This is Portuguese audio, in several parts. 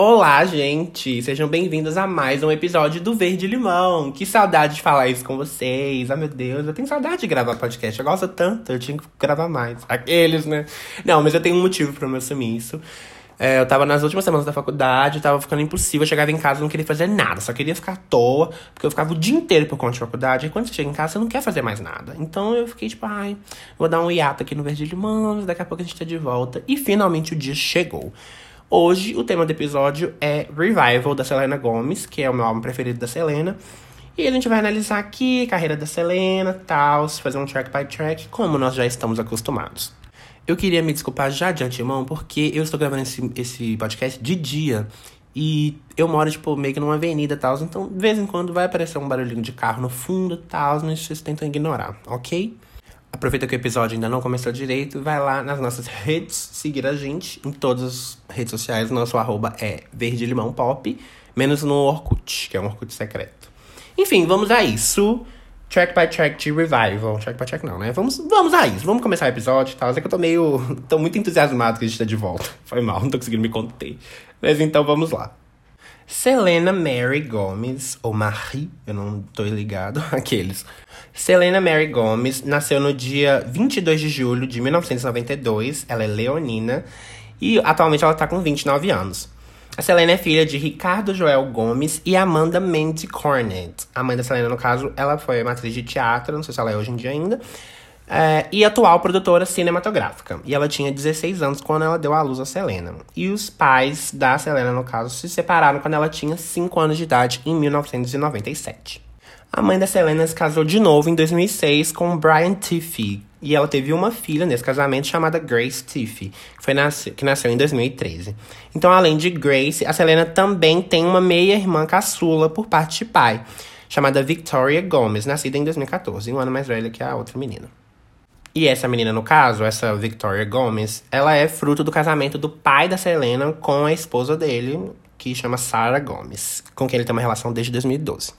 Olá, gente! Sejam bem-vindos a mais um episódio do Verde Limão. Que saudade de falar isso com vocês. Ah, meu Deus, eu tenho saudade de gravar podcast. Eu gosto tanto, eu tinha que gravar mais. Aqueles, né? Não, mas eu tenho um motivo pra me assumir isso. É, eu tava nas últimas semanas da faculdade, tava ficando impossível. Eu chegava em casa não queria fazer nada, só queria ficar à toa, porque eu ficava o dia inteiro por conta de faculdade. E quando você chega em casa, você não quer fazer mais nada. Então eu fiquei tipo, ai, vou dar um hiato aqui no Verde Limão, daqui a pouco a gente tá de volta. E finalmente o dia chegou. Hoje, o tema do episódio é Revival, da Selena Gomez, que é o meu álbum preferido da Selena. E a gente vai analisar aqui a carreira da Selena, tal, fazer um track by track, como nós já estamos acostumados. Eu queria me desculpar já de antemão, porque eu estou gravando esse, esse podcast de dia. E eu moro, tipo, meio que numa avenida e tal. Então, de vez em quando vai aparecer um barulhinho de carro no fundo e tal, mas vocês tentam ignorar, ok? Aproveita que o episódio ainda não começou direito, vai lá nas nossas redes, seguir a gente em todas as redes sociais. Nosso arroba é Verde Limão Pop, menos no Orkut, que é um Orkut secreto. Enfim, vamos a isso. Track by track de revival. Track by track não, né? Vamos, vamos a isso. Vamos começar o episódio e tal. É que eu tô meio. tô muito entusiasmado que a gente tá de volta. Foi mal, não tô conseguindo me conter. Mas então vamos lá. Selena Mary Gomes, ou Marie, eu não tô ligado, aqueles. Selena Mary Gomes nasceu no dia 22 de julho de 1992, ela é leonina e atualmente ela tá com 29 anos. A Selena é filha de Ricardo Joel Gomes e Amanda Mandy Cornett. A mãe da Selena, no caso, ela foi uma atriz de teatro, não sei se ela é hoje em dia ainda, é, e atual produtora cinematográfica. E ela tinha 16 anos quando ela deu à luz a Selena. E os pais da Selena, no caso, se separaram quando ela tinha 5 anos de idade, em 1997. A mãe da Selena se casou de novo em 2006 com Brian Tiffy. E ela teve uma filha nesse casamento chamada Grace Tiffy, que, nasce que nasceu em 2013. Então, além de Grace, a Selena também tem uma meia-irmã caçula por parte de pai, chamada Victoria Gomes, nascida em 2014, um ano mais velha que a outra menina. E essa menina, no caso, essa Victoria Gomes, ela é fruto do casamento do pai da Selena com a esposa dele, que chama Sarah Gomes, com quem ele tem uma relação desde 2012.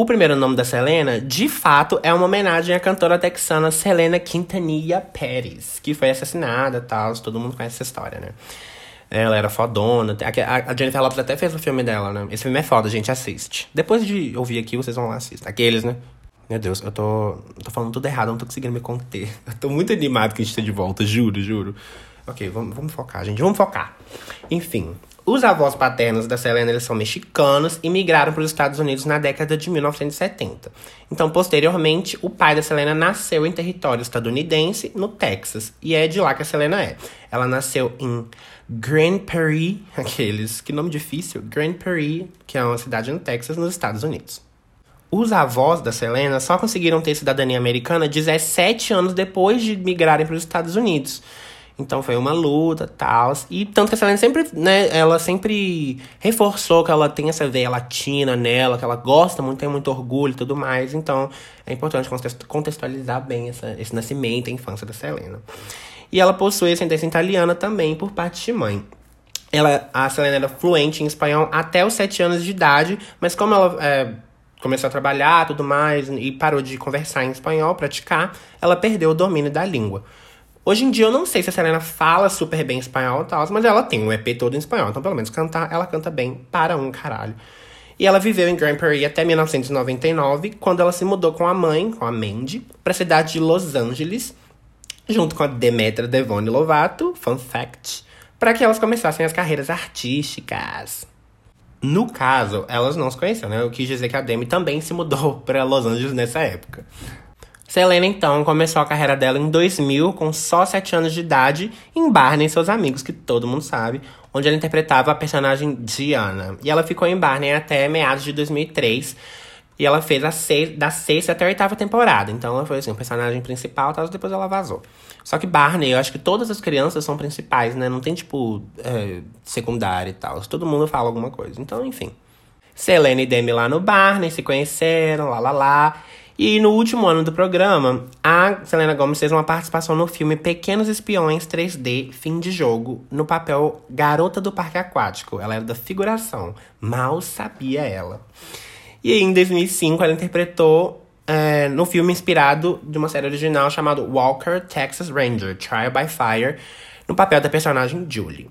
O primeiro nome da Selena, de fato, é uma homenagem à cantora texana Selena Quintanilla Pérez, que foi assassinada tal, todo mundo conhece essa história, né? Ela era fodona. A Jennifer Lopez até fez o filme dela, né? Esse filme é foda, gente, assiste. Depois de ouvir aqui, vocês vão lá assistir. Aqueles, né? Meu Deus, eu tô, tô falando tudo errado, não tô conseguindo me conter. Eu tô muito animado que a gente tá de volta, juro, juro. Ok, vamos, vamos focar, gente, vamos focar. Enfim, os avós paternos da Selena eles são mexicanos e migraram para os Estados Unidos na década de 1970. Então, posteriormente, o pai da Selena nasceu em território estadunidense, no Texas, e é de lá que a Selena é. Ela nasceu em Grand Prairie, aqueles, que nome difícil, Grand Prairie, que é uma cidade no Texas, nos Estados Unidos. Os avós da Selena só conseguiram ter cidadania americana 17 anos depois de migrarem para os Estados Unidos. Então foi uma luta, tal. E tanto que a Selena sempre, né, ela sempre reforçou que ela tem essa veia latina nela, que ela gosta muito, tem muito orgulho e tudo mais. Então é importante contextualizar bem essa, esse nascimento, a infância da Selena. E ela possui ascendência italiana também por parte de mãe. Ela, a Selena era fluente em espanhol até os 7 anos de idade, mas como ela é, começou a trabalhar tudo mais e parou de conversar em espanhol, praticar, ela perdeu o domínio da língua. Hoje em dia eu não sei se a Selena fala super bem espanhol e tal, mas ela tem um EP todo em espanhol, então pelo menos cantar, ela canta bem para um caralho. E ela viveu em Grand Prairie até 1999, quando ela se mudou com a mãe, com a Mandy, para a cidade de Los Angeles, junto com a Demetra Devone Lovato, fun fact, para que elas começassem as carreiras artísticas. No caso, elas não se conheciam, né? Eu quis dizer que a Demi também se mudou para Los Angeles nessa época. Selena, então, começou a carreira dela em 2000, com só 7 anos de idade, em Barney e seus amigos, que todo mundo sabe, onde ela interpretava a personagem Diana. E ela ficou em Barney até meados de 2003, e ela fez a seis, da sexta até a oitava temporada. Então ela foi assim, o personagem principal, tal, depois ela vazou. Só que Barney, eu acho que todas as crianças são principais, né? Não tem, tipo, é, e tal. Todo mundo fala alguma coisa. Então, enfim. Selena e Demi lá no Barney se conheceram, lá lá lá. E no último ano do programa, a Selena Gomez fez uma participação no filme Pequenos Espiões 3D Fim de Jogo, no papel Garota do Parque Aquático. Ela era da figuração. Mal sabia ela. E em 2005, ela interpretou é, no filme inspirado de uma série original chamado Walker Texas Ranger Trial by Fire, no papel da personagem Julie.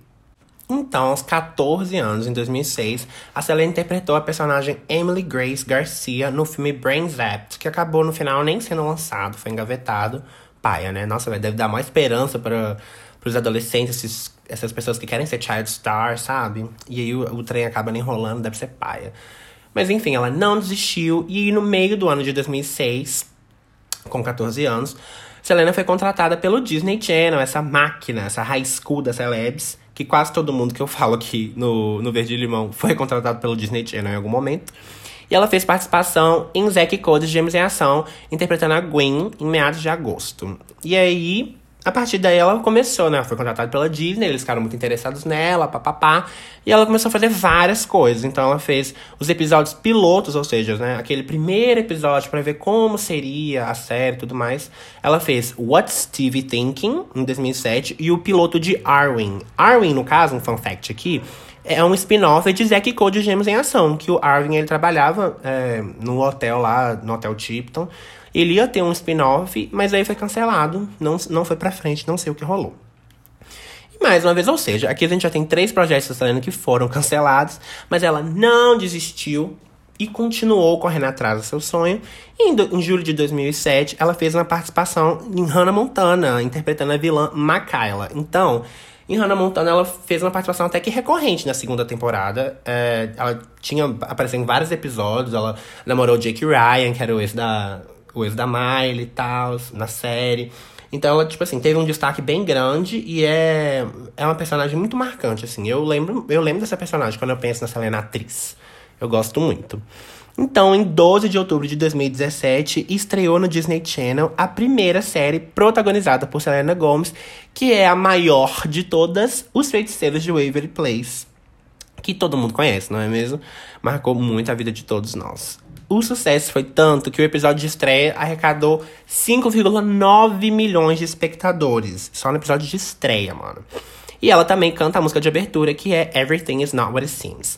Então, aos 14 anos, em 2006, a Selena interpretou a personagem Emily Grace Garcia no filme Brain Zapped, que acabou no final nem sendo lançado, foi engavetado. Paia, né? Nossa, deve dar mais esperança para os adolescentes, esses, essas pessoas que querem ser child star, sabe? E aí o, o trem acaba enrolando, deve ser paia. Mas enfim, ela não desistiu e no meio do ano de 2006, com 14 anos, Selena foi contratada pelo Disney Channel, essa máquina, essa high school das celebs, que quase todo mundo que eu falo aqui no, no Verde Limão foi contratado pelo Disney Channel em algum momento. E ela fez participação em Zack Code Gêmeos em Ação, interpretando a Gwen em meados de agosto. E aí, a partir daí ela começou, né? Ela foi contratada pela Disney, eles ficaram muito interessados nela, papapá. E ela começou a fazer várias coisas. Então ela fez os episódios pilotos, ou seja, né? Aquele primeiro episódio para ver como seria a série e tudo mais. Ela fez What's Stevie Thinking, em 2007, e o piloto de Arwen. Arwen, no caso, um fun fact aqui, é um spin-off de Zack Code Gêmeos em Ação, que o Arwen ele trabalhava é, no hotel lá, no Hotel Tipton. Ele ia ter um spin-off, mas aí foi cancelado, não, não foi pra frente, não sei o que rolou. E mais uma vez, ou seja, aqui a gente já tem três projetos Selena que foram cancelados, mas ela não desistiu e continuou correndo atrás do seu sonho. E em, em julho de 2007, ela fez uma participação em Hannah Montana, interpretando a vilã Makayla. Então, em Hannah Montana, ela fez uma participação até que recorrente na segunda temporada. É, ela tinha aparecido em vários episódios. Ela namorou Jake Ryan, que era o ex da, ex da Miley e tal, na série. Então ela, tipo assim, teve um destaque bem grande e é, é uma personagem muito marcante, assim. Eu lembro, eu lembro dessa personagem quando eu penso na Selena atriz. Eu gosto muito. Então, em 12 de outubro de 2017, estreou no Disney Channel a primeira série protagonizada por Selena Gomez, que é a maior de todas, Os Feiticeiros de Waverly Place. Que todo mundo conhece, não é mesmo? Marcou muito a vida de todos nós. O sucesso foi tanto que o episódio de estreia arrecadou 5,9 milhões de espectadores. Só no episódio de estreia, mano. E ela também canta a música de abertura, que é Everything Is Not What It Seems.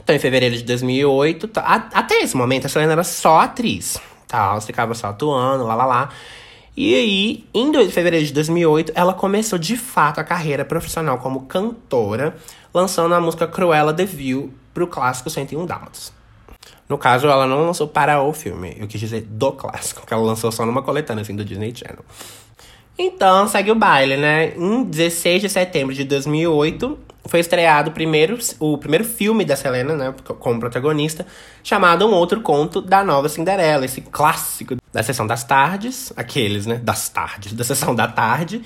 Então, em fevereiro de 2008, tá, até esse momento, a Selena era só atriz. Tá? Ela ficava só atuando, lá, lá, lá. E aí, em fevereiro de 2008, ela começou de fato a carreira profissional como cantora, lançando a música Cruella de Vil pro clássico 101 Dálmatas. No caso, ela não lançou para o filme. Eu quis dizer do clássico, que ela lançou só numa coletânea assim do Disney Channel. Então, segue o baile, né? Em 16 de setembro de 2008, foi estreado o primeiro, o primeiro filme da Selena, né, como protagonista, chamado Um Outro Conto da Nova Cinderela, esse clássico da Sessão das Tardes, aqueles, né, das tardes, da Sessão da Tarde.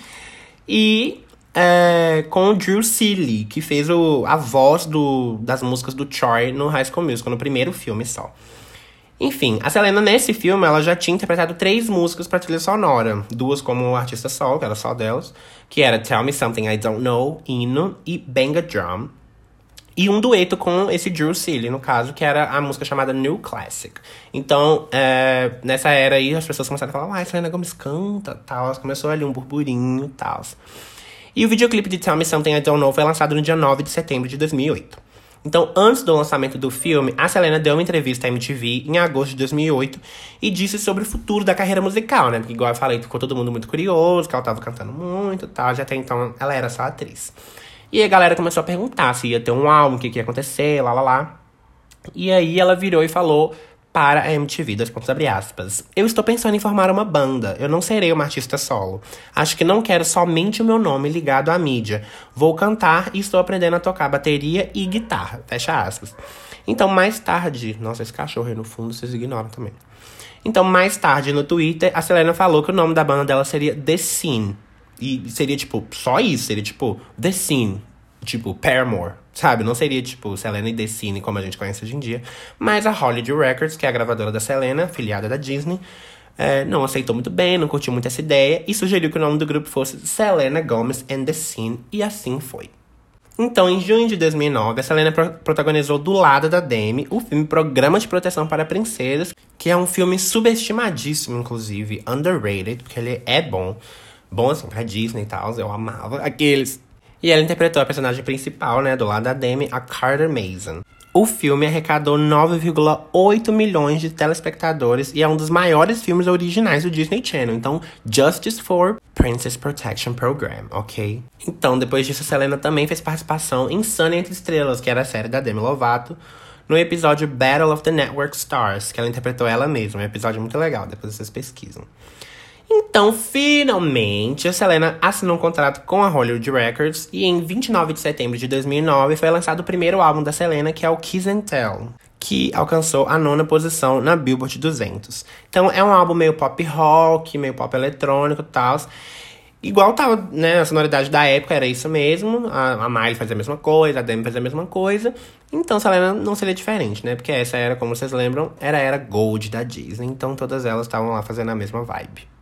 E é, com o Drew Seeley, que fez o, a voz do, das músicas do Troy no High School Musical, no primeiro filme só. Enfim, a Selena nesse filme ela já tinha interpretado três músicas para trilha sonora, duas como artista solo, que era só delas, que era Tell Me Something I Don't Know, Hino e Bang a Drum. E um dueto com esse Drew Seeley, no caso, que era a música chamada New Classic. Então, é, nessa era aí, as pessoas começaram a falar, a Selena Gomez canta, tal. Começou ali um burburinho e tal. E o videoclipe de Tell Me Something I Don't Know foi lançado no dia 9 de setembro de 2008. Então, antes do lançamento do filme, a Selena deu uma entrevista à MTV em agosto de 2008 e disse sobre o futuro da carreira musical, né? Porque, igual eu falei, ficou todo mundo muito curioso, que ela tava cantando muito e tal, já até então ela era só atriz. E a galera começou a perguntar se ia ter um álbum, o que, que ia acontecer, lá lá lá. E aí ela virou e falou para a MTV, dois pontos abre aspas. Eu estou pensando em formar uma banda. Eu não serei uma artista solo. Acho que não quero somente o meu nome ligado à mídia. Vou cantar e estou aprendendo a tocar bateria e guitarra. Fecha aspas. Então, mais tarde. Nossa, esse cachorro aí no fundo vocês ignoram também. Então, mais tarde no Twitter, a Selena falou que o nome da banda dela seria The Scene. E seria tipo, só isso, seria tipo The Scene. Tipo, Paramore. Sabe? Não seria tipo Selena e Decine como a gente conhece hoje em dia. Mas a Hollywood Records, que é a gravadora da Selena, filiada da Disney, é, não aceitou muito bem, não curtiu muito essa ideia e sugeriu que o nome do grupo fosse Selena Gomez and the Scene, e assim foi. Então, em junho de 2009, a Selena pro protagonizou do lado da Demi o filme Programa de Proteção para Princesas, que é um filme subestimadíssimo, inclusive, underrated, porque ele é bom. Bom, assim, pra Disney e tal, eu amava aqueles e ela interpretou a personagem principal, né, do lado da Demi, a Carter Mason. O filme arrecadou 9,8 milhões de telespectadores e é um dos maiores filmes originais do Disney Channel. Então, Justice for Princess Protection Program, ok? Então, depois disso, Selena também fez participação em Sunny Entre Estrelas, que era a série da Demi Lovato, no episódio Battle of the Network Stars, que ela interpretou ela mesma. É um episódio muito legal, depois vocês pesquisam. Então, finalmente, a Selena assinou um contrato com a Hollywood Records e em 29 de setembro de 2009 foi lançado o primeiro álbum da Selena, que é o Kiss and Tell, que alcançou a nona posição na Billboard 200. Então, é um álbum meio pop rock, meio pop eletrônico e tal. Igual tava, né, a sonoridade da época era isso mesmo, a, a Miley fazia a mesma coisa, a Demi fazia a mesma coisa, então Selena não seria diferente, né, porque essa era, como vocês lembram, era a era Gold da Disney, então todas elas estavam lá fazendo a mesma vibe.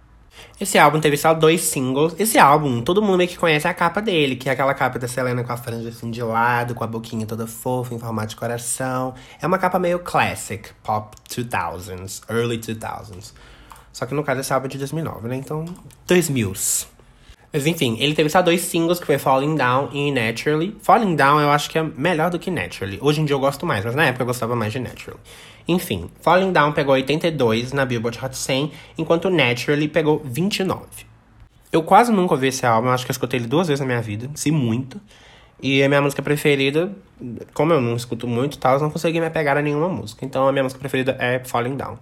Esse álbum teve só dois singles. Esse álbum, todo mundo meio que conhece a capa dele, que é aquela capa da Selena com a franja assim de lado, com a boquinha toda fofa, em formato de coração. É uma capa meio classic, pop 2000s, early 2000s. Só que no caso esse álbum é de 2009, né? Então, 2000s. Mas enfim, ele teve só dois singles, que foi Falling Down e Naturally. Falling Down eu acho que é melhor do que Naturally. Hoje em dia eu gosto mais, mas na época eu gostava mais de Naturally. Enfim, Falling Down pegou 82 na Billboard Hot 100, enquanto Naturally pegou 29. Eu quase nunca ouvi esse álbum, acho que eu escutei ele duas vezes na minha vida, se muito. E a minha música preferida, como eu não escuto muito tal, eu não consegui me apegar a nenhuma música. Então a minha música preferida é Falling Down.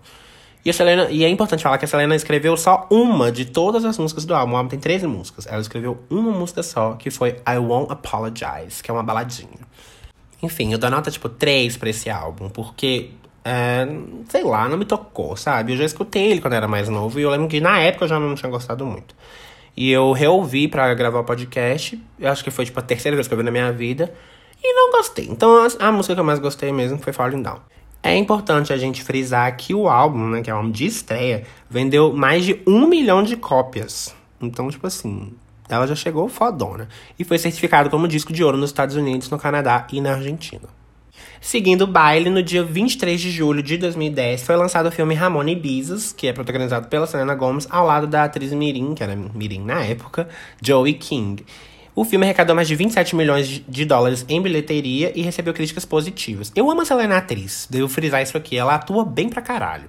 E a Selena, e é importante falar que a Selena escreveu só uma de todas as músicas do álbum. O álbum tem 13 músicas. Ela escreveu uma música só, que foi I Won't Apologize, que é uma baladinha. Enfim, eu dou nota tipo 3 pra esse álbum, porque é, sei lá, não me tocou, sabe? Eu já escutei ele quando era mais novo e eu lembro que na época eu já não tinha gostado muito. E eu reouvi para gravar o podcast, eu acho que foi tipo a terceira vez que eu vi na minha vida, e não gostei. Então a, a música que eu mais gostei mesmo foi Falling Down. É importante a gente frisar que o álbum, né, que é o álbum de estreia, vendeu mais de um milhão de cópias. Então, tipo assim, ela já chegou fodona. E foi certificado como disco de ouro nos Estados Unidos, no Canadá e na Argentina. Seguindo o baile, no dia 23 de julho de 2010, foi lançado o filme Ramona e Bizos, que é protagonizado pela Selena Gomez, ao lado da atriz Mirim, que era Mirim na época, Joey King. O filme arrecadou mais de 27 milhões de dólares em bilheteria e recebeu críticas positivas. Eu amo a Selena atriz, devo frisar isso aqui, ela atua bem pra caralho.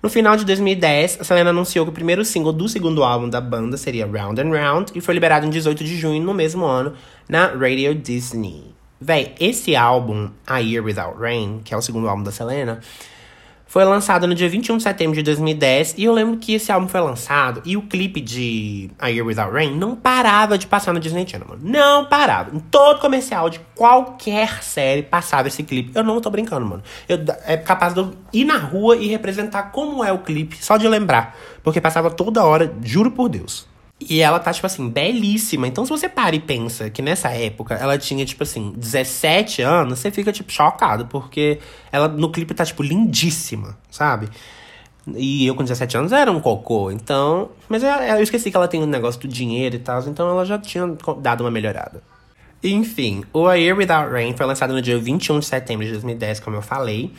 No final de 2010, a Selena anunciou que o primeiro single do segundo álbum da banda seria Round and Round e foi liberado em 18 de junho no mesmo ano na Radio Disney. Véi, esse álbum, A Year Without Rain, que é o segundo álbum da Selena, foi lançado no dia 21 de setembro de 2010. E eu lembro que esse álbum foi lançado e o clipe de A Year Without Rain não parava de passar no Disney Channel, mano. Não parava. Em todo comercial de qualquer série passava esse clipe. Eu não tô brincando, mano. Eu, é capaz de eu ir na rua e representar como é o clipe, só de lembrar. Porque passava toda hora, juro por Deus. E ela tá, tipo assim, belíssima. Então, se você para e pensa que nessa época ela tinha, tipo assim, 17 anos, você fica, tipo, chocado, porque ela no clipe tá, tipo, lindíssima, sabe? E eu com 17 anos era um cocô, então. Mas eu, eu esqueci que ela tem um negócio do dinheiro e tal, então ela já tinha dado uma melhorada. Enfim, o A Year Without Rain foi lançado no dia 21 de setembro de 2010, como eu falei.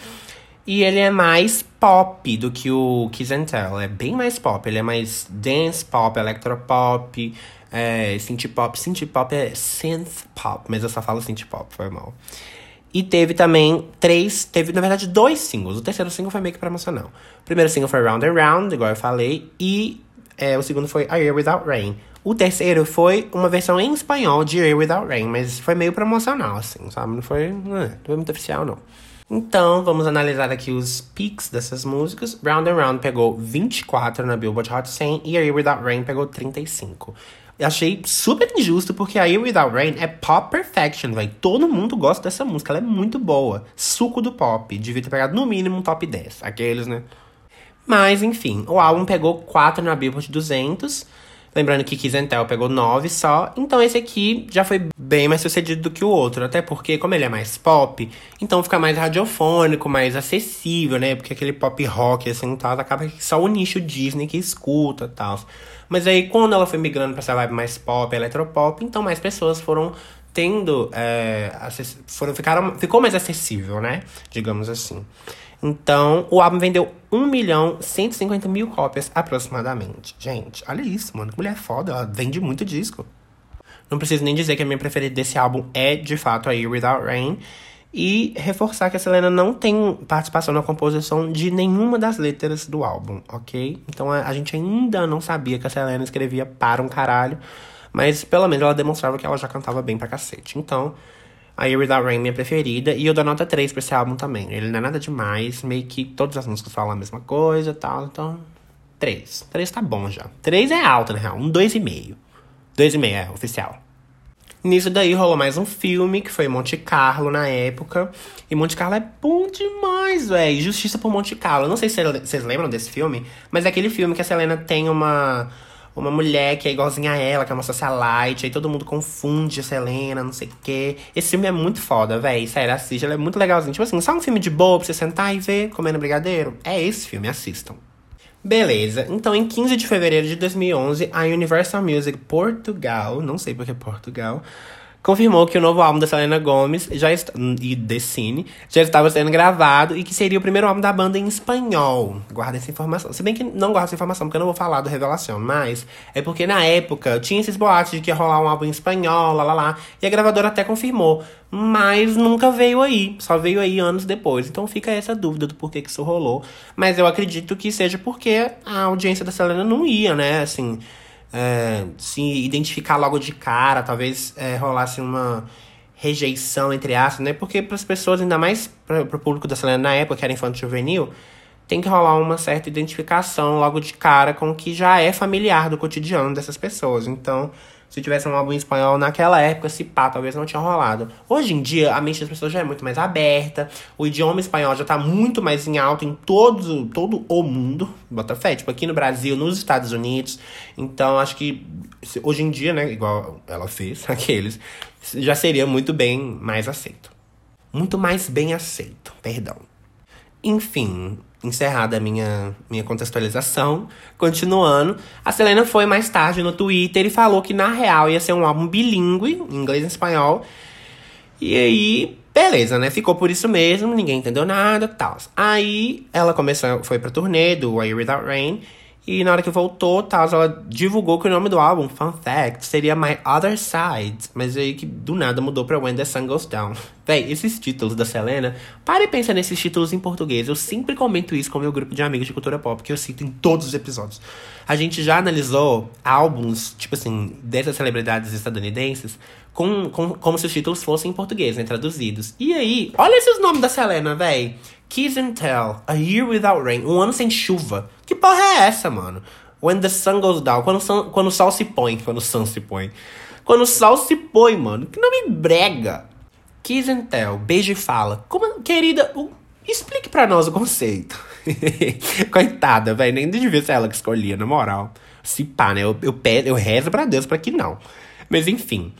E ele é mais pop do que o Kiss and Tell. É bem mais pop. Ele é mais dance pop, electropop, é, synth pop. Synth pop é synth pop, mas eu só falo synth pop, foi mal. E teve também três, teve na verdade dois singles. O terceiro single foi meio que promocional. O primeiro single foi Round and Round, igual eu falei, e é, o segundo foi A Year Without Rain. O terceiro foi uma versão em espanhol de A Year Without Rain, mas foi meio promocional, assim, sabe? Não foi, não, é, foi muito oficial, não. Então, vamos analisar aqui os peaks dessas músicas. Round and Round pegou 24 na Billboard Hot 100 e A Year Without Rain pegou 35. Eu achei super injusto porque A Year Without Rain é pop perfection, velho. Todo mundo gosta dessa música, ela é muito boa. Suco do pop. Devia ter pegado no mínimo um top 10. Aqueles, né? Mas, enfim, o álbum pegou 4 na Billboard 200 Lembrando que Tell pegou 9 só, então esse aqui já foi bem mais sucedido do que o outro. Até porque, como ele é mais pop, então fica mais radiofônico, mais acessível, né? Porque aquele pop rock, assim, tal, acaba que só o nicho Disney que escuta e tal. Mas aí, quando ela foi migrando pra essa vibe mais pop, eletropop, então mais pessoas foram tendo. É, foram, ficaram, ficou mais acessível, né? Digamos assim. Então, o álbum vendeu 1 milhão 150 mil cópias aproximadamente. Gente, olha isso, mano. Que mulher foda. Ela vende muito disco. Não preciso nem dizer que a minha preferida desse álbum é, de fato, a Year Without Rain. E reforçar que a Selena não tem participação na composição de nenhuma das letras do álbum, ok? Então a, a gente ainda não sabia que a Selena escrevia para um caralho, mas pelo menos ela demonstrava que ela já cantava bem pra cacete. Então, a Year Without Rain, minha preferida. E eu dou nota 3 pra esse álbum também. Ele não é nada demais, meio que todas as músicas falam a mesma coisa e tal. Então, 3. 3 tá bom já. 3 é alto, na real. Um 2,5. 2,5 é oficial. Nisso daí rolou mais um filme, que foi Monte Carlo na época. E Monte Carlo é bom demais, velho. Justiça por Monte Carlo. não sei se vocês lembram desse filme, mas é aquele filme que a Selena tem uma uma mulher que é igualzinha a ela, que é uma socialite, aí todo mundo confunde a Selena, não sei o quê. Esse filme é muito foda, véi. Sério, assiste, ele é muito legalzinho. Tipo assim, só um filme de boa pra você sentar e ver comendo brigadeiro. É esse filme, assistam. Beleza, então em 15 de fevereiro de 2011, a Universal Music Portugal, não sei porque Portugal, confirmou que o novo álbum da Selena Gomez já est... e The Cine já estava sendo gravado e que seria o primeiro álbum da banda em espanhol. Guarda essa informação. Se bem que não guarda essa informação, porque eu não vou falar do Revelação, mas é porque na época tinha esses boatos de que ia rolar um álbum em espanhol, lá lá lá, e a gravadora até confirmou, mas nunca veio aí, só veio aí anos depois. Então fica essa dúvida do porquê que isso rolou, mas eu acredito que seja porque a audiência da Selena não ia, né, assim é, se identificar logo de cara, talvez é, rolasse uma rejeição, entre aspas, né? Porque para as pessoas, ainda mais para o público da Selena na época, que era infanto juvenil, tem que rolar uma certa identificação logo de cara com o que já é familiar do cotidiano dessas pessoas. Então, se tivesse um álbum em espanhol naquela época, se pá, talvez não tinha rolado. Hoje em dia, a mente das pessoas já é muito mais aberta, o idioma espanhol já tá muito mais em alta em todo, todo o mundo, bota fé, tipo aqui no Brasil, nos Estados Unidos. Então, acho que hoje em dia, né, igual ela fez, aqueles, já seria muito bem mais aceito. Muito mais bem aceito, perdão. Enfim, encerrada a minha, minha contextualização. Continuando, a Selena foi mais tarde no Twitter e falou que na real ia ser um álbum bilíngue, inglês e espanhol. E aí, beleza, né? Ficou por isso mesmo, ninguém entendeu nada, tal. Aí ela começou, foi pra turnê do Why Without Rain e na hora que voltou, tal, ela divulgou que o nome do álbum, Fun Fact, seria My Other Side. Mas aí que do nada mudou pra When the Sun Goes Down. Véi, esses títulos da Selena, para e pensa nesses títulos em português. Eu sempre comento isso com meu grupo de amigos de cultura pop, que eu cito em todos os episódios. A gente já analisou álbuns, tipo assim, dessas celebridades estadunidenses, com, com, como se os títulos fossem em português, né? Traduzidos. E aí, olha esses nomes da Selena, véi. Kiss and Tell, A Year Without Rain, Um Ano Sem Chuva. Que porra é essa, mano? When the Sun Goes Down, quando o, sun, quando o sol se põe, quando o se põe. Quando o sol se põe, mano. Que nome brega. Kiss and Tell, beijo e fala. Como, querida, explique pra nós o conceito. Coitada, velho, nem devia ser ela que escolhia, na moral. Se pá, né? Eu, eu, eu rezo pra Deus pra que não. Mas enfim.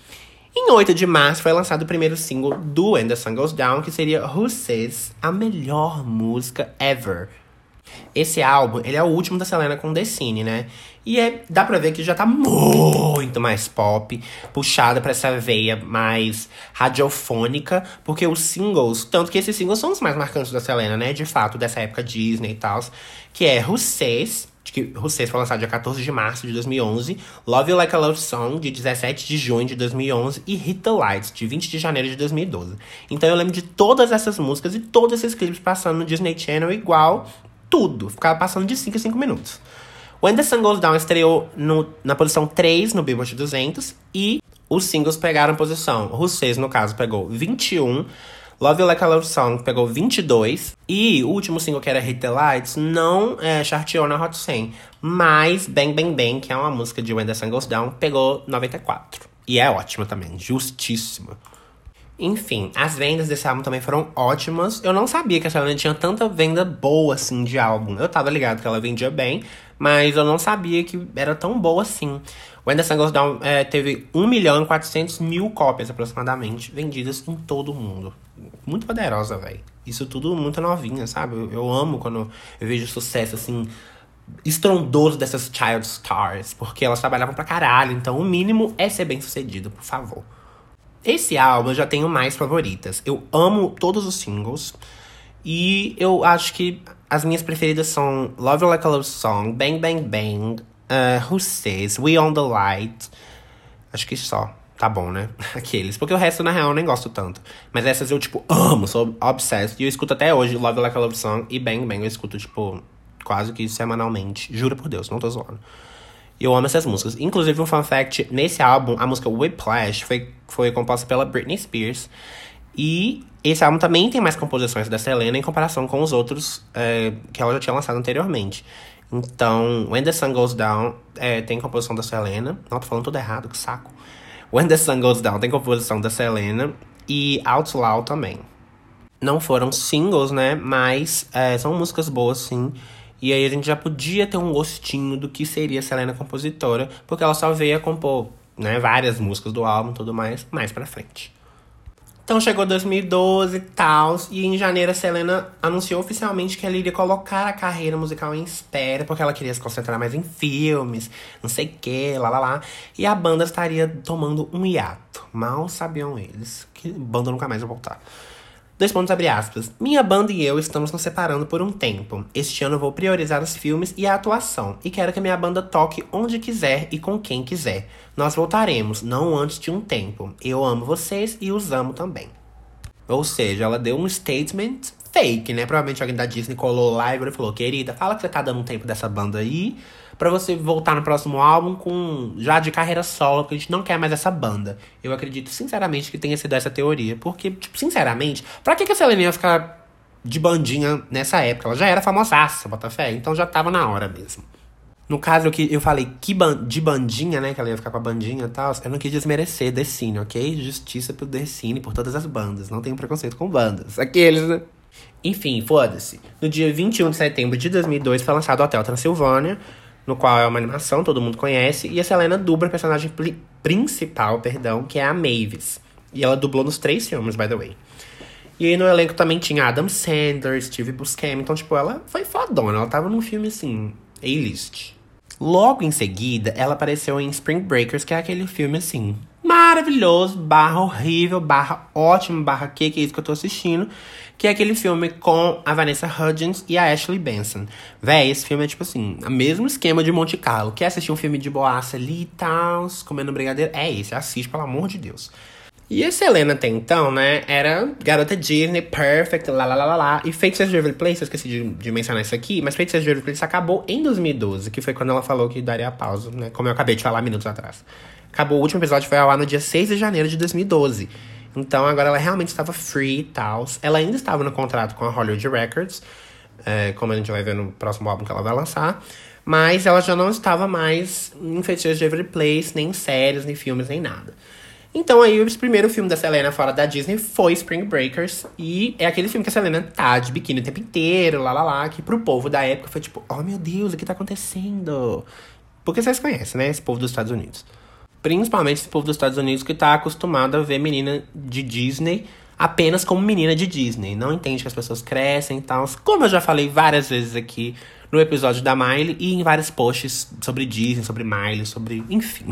Em 8 de março foi lançado o primeiro single do When the Sun Goes Down, que seria Who Says, a melhor música ever. Esse álbum, ele é o último da Selena com The Cine, né? E é, dá pra ver que já tá muito mais pop, puxada para essa veia mais radiofônica, porque os singles, tanto que esses singles são os mais marcantes da Selena, né? De fato, dessa época Disney e tal, que é Who Says, que Rousseff foi lançado dia 14 de março de 2011, Love You Like a Love Song, de 17 de junho de 2011, e Hit the Lights, de 20 de janeiro de 2012. Então eu lembro de todas essas músicas e todos esses clipes passando no Disney Channel igual tudo. Ficava passando de 5 em 5 minutos. When the Sun Goes Down estreou no, na posição 3 no Billboard 200 e os singles pegaram posição. Rousseff, no caso, pegou 21, Love Like a Love Song pegou 22. E o último single, que era Hit the Lights, não é, charteou na Hot 100. Mas Bang Bang Bang, que é uma música de When the Sun Goes Down, pegou 94. E é ótima também, justíssima. Enfim, as vendas desse álbum também foram ótimas. Eu não sabia que a Selena tinha tanta venda boa assim de álbum. Eu tava ligado que ela vendia bem, mas eu não sabia que era tão boa assim. O Sun Goes Down é, teve 1 milhão e 400 mil cópias aproximadamente vendidas em todo o mundo muito poderosa, velho. Isso tudo muito novinha, sabe? Eu, eu, amo quando eu vejo sucesso, assim, estrondoso dessas child stars. Porque elas trabalhavam pra caralho. Então, o mínimo é ser bem sucedido, por favor. Esse álbum eu já tenho mais favoritas. Eu amo todos os singles. E eu acho que as minhas preferidas são Love You Like a Love Song, Bang Bang Bang, uh, Who Says, We On The Light. Acho que só. tá bom, né? Aqueles. Porque o resto, na real, eu nem gosto tanto. Mas essas eu, tipo, amo, sou obsessed. E eu escuto até hoje Love Like a Love Song e Bang Bang eu escuto, tipo, quase que semanalmente. Juro por Deus, não tô zoando. E eu amo essas músicas. Inclusive, um fun fact, nesse álbum, a música Whiplash foi, foi composta pela Britney Spears. E esse álbum também tem mais composições da Selena em comparação com os outros é, que ela já tinha lançado anteriormente. Então, When the Sun Goes Down é, tem composição da Selena. Não, tô falando tudo errado, que saco. When the Sun Goes Down tem composição da Selena. E Out Loud também. Não foram singles, né? Mas é, são músicas boas, sim. E aí a gente já podia ter um gostinho do que seria Selena compositora, porque ela só veio a compor né, várias músicas do álbum e tudo mais, mais pra frente. Então chegou 2012 e tal, e em janeiro a Selena anunciou oficialmente que ela iria colocar a carreira musical em espera, porque ela queria se concentrar mais em filmes, não sei o que, lá lá lá. E a banda estaria tomando um hiato. Mal sabiam eles que banda nunca mais ia voltar. Dois pontos abre aspas. Minha banda e eu estamos nos separando por um tempo. Este ano vou priorizar os filmes e a atuação. E quero que minha banda toque onde quiser e com quem quiser. Nós voltaremos, não antes de um tempo. Eu amo vocês e os amo também. Ou seja, ela deu um statement fake, né? Provavelmente alguém da Disney colou lá e falou: Querida, fala que você tá dando um tempo dessa banda aí para você voltar no próximo álbum com já de carreira solo, porque a gente não quer mais essa banda. Eu acredito sinceramente que tenha sido essa teoria, porque, tipo, sinceramente, pra que, que a Selena ia ficar de bandinha nessa época? Ela já era famosaça, Botafé, então já tava na hora mesmo. No caso, que, eu falei que ban de bandinha, né? Que ela ia ficar com a bandinha e tal. Eu não quis desmerecer Decine, ok? Justiça pro Decine, por todas as bandas. Não tenho preconceito com bandas. Aqueles, né? Enfim, foda-se. No dia 21 de setembro de 2002 foi lançado Hotel Transilvânia, no qual é uma animação, todo mundo conhece, e a Selena dubla a personagem principal, perdão, que é a Mavis. E ela dublou nos três filmes, by the way. E aí no elenco também tinha Adam Sandler, Steve Buscemi, então, tipo, ela foi fodona, ela tava num filme, assim, A-list. Logo em seguida, ela apareceu em Spring Breakers, que é aquele filme, assim, maravilhoso, barra horrível, barra ótimo, barra que, que é isso que eu tô assistindo que é aquele filme com a Vanessa Hudgens e a Ashley Benson. Véi, esse filme é tipo assim, o mesmo esquema de Monte Carlo. Quer assistir um filme de boaça ali e tal, comendo brigadeiro? É esse, assiste, pelo amor de Deus. E a Selena até então, né, era garota Disney, perfect, lá, lá, lá, lá. E Fate de Place, eu esqueci de, de, mencionar isso aqui, mas Fate de Place acabou em 2012, que foi quando ela falou que daria pausa, né, como eu acabei de falar minutos atrás. Acabou, o último episódio foi ao ar no dia 6 de janeiro de 2012. Então agora ela realmente estava free e tal. Ela ainda estava no contrato com a Hollywood Records, é, como a gente vai ver no próximo álbum que ela vai lançar. Mas ela já não estava mais em feitiços de Every Place, nem em séries, nem filmes, nem nada. Então aí o primeiro filme da Selena fora da Disney foi Spring Breakers. E é aquele filme que a Selena tá de biquíni o tempo inteiro, lá lá lá, que pro povo da época foi tipo, oh meu Deus, o que tá acontecendo? Porque vocês conhecem, né? Esse povo dos Estados Unidos. Principalmente esse povo dos Estados Unidos que tá acostumado a ver menina de Disney apenas como menina de Disney. Não entende que as pessoas crescem e tal. Como eu já falei várias vezes aqui no episódio da Miley e em vários posts sobre Disney, sobre Miley, sobre. enfim.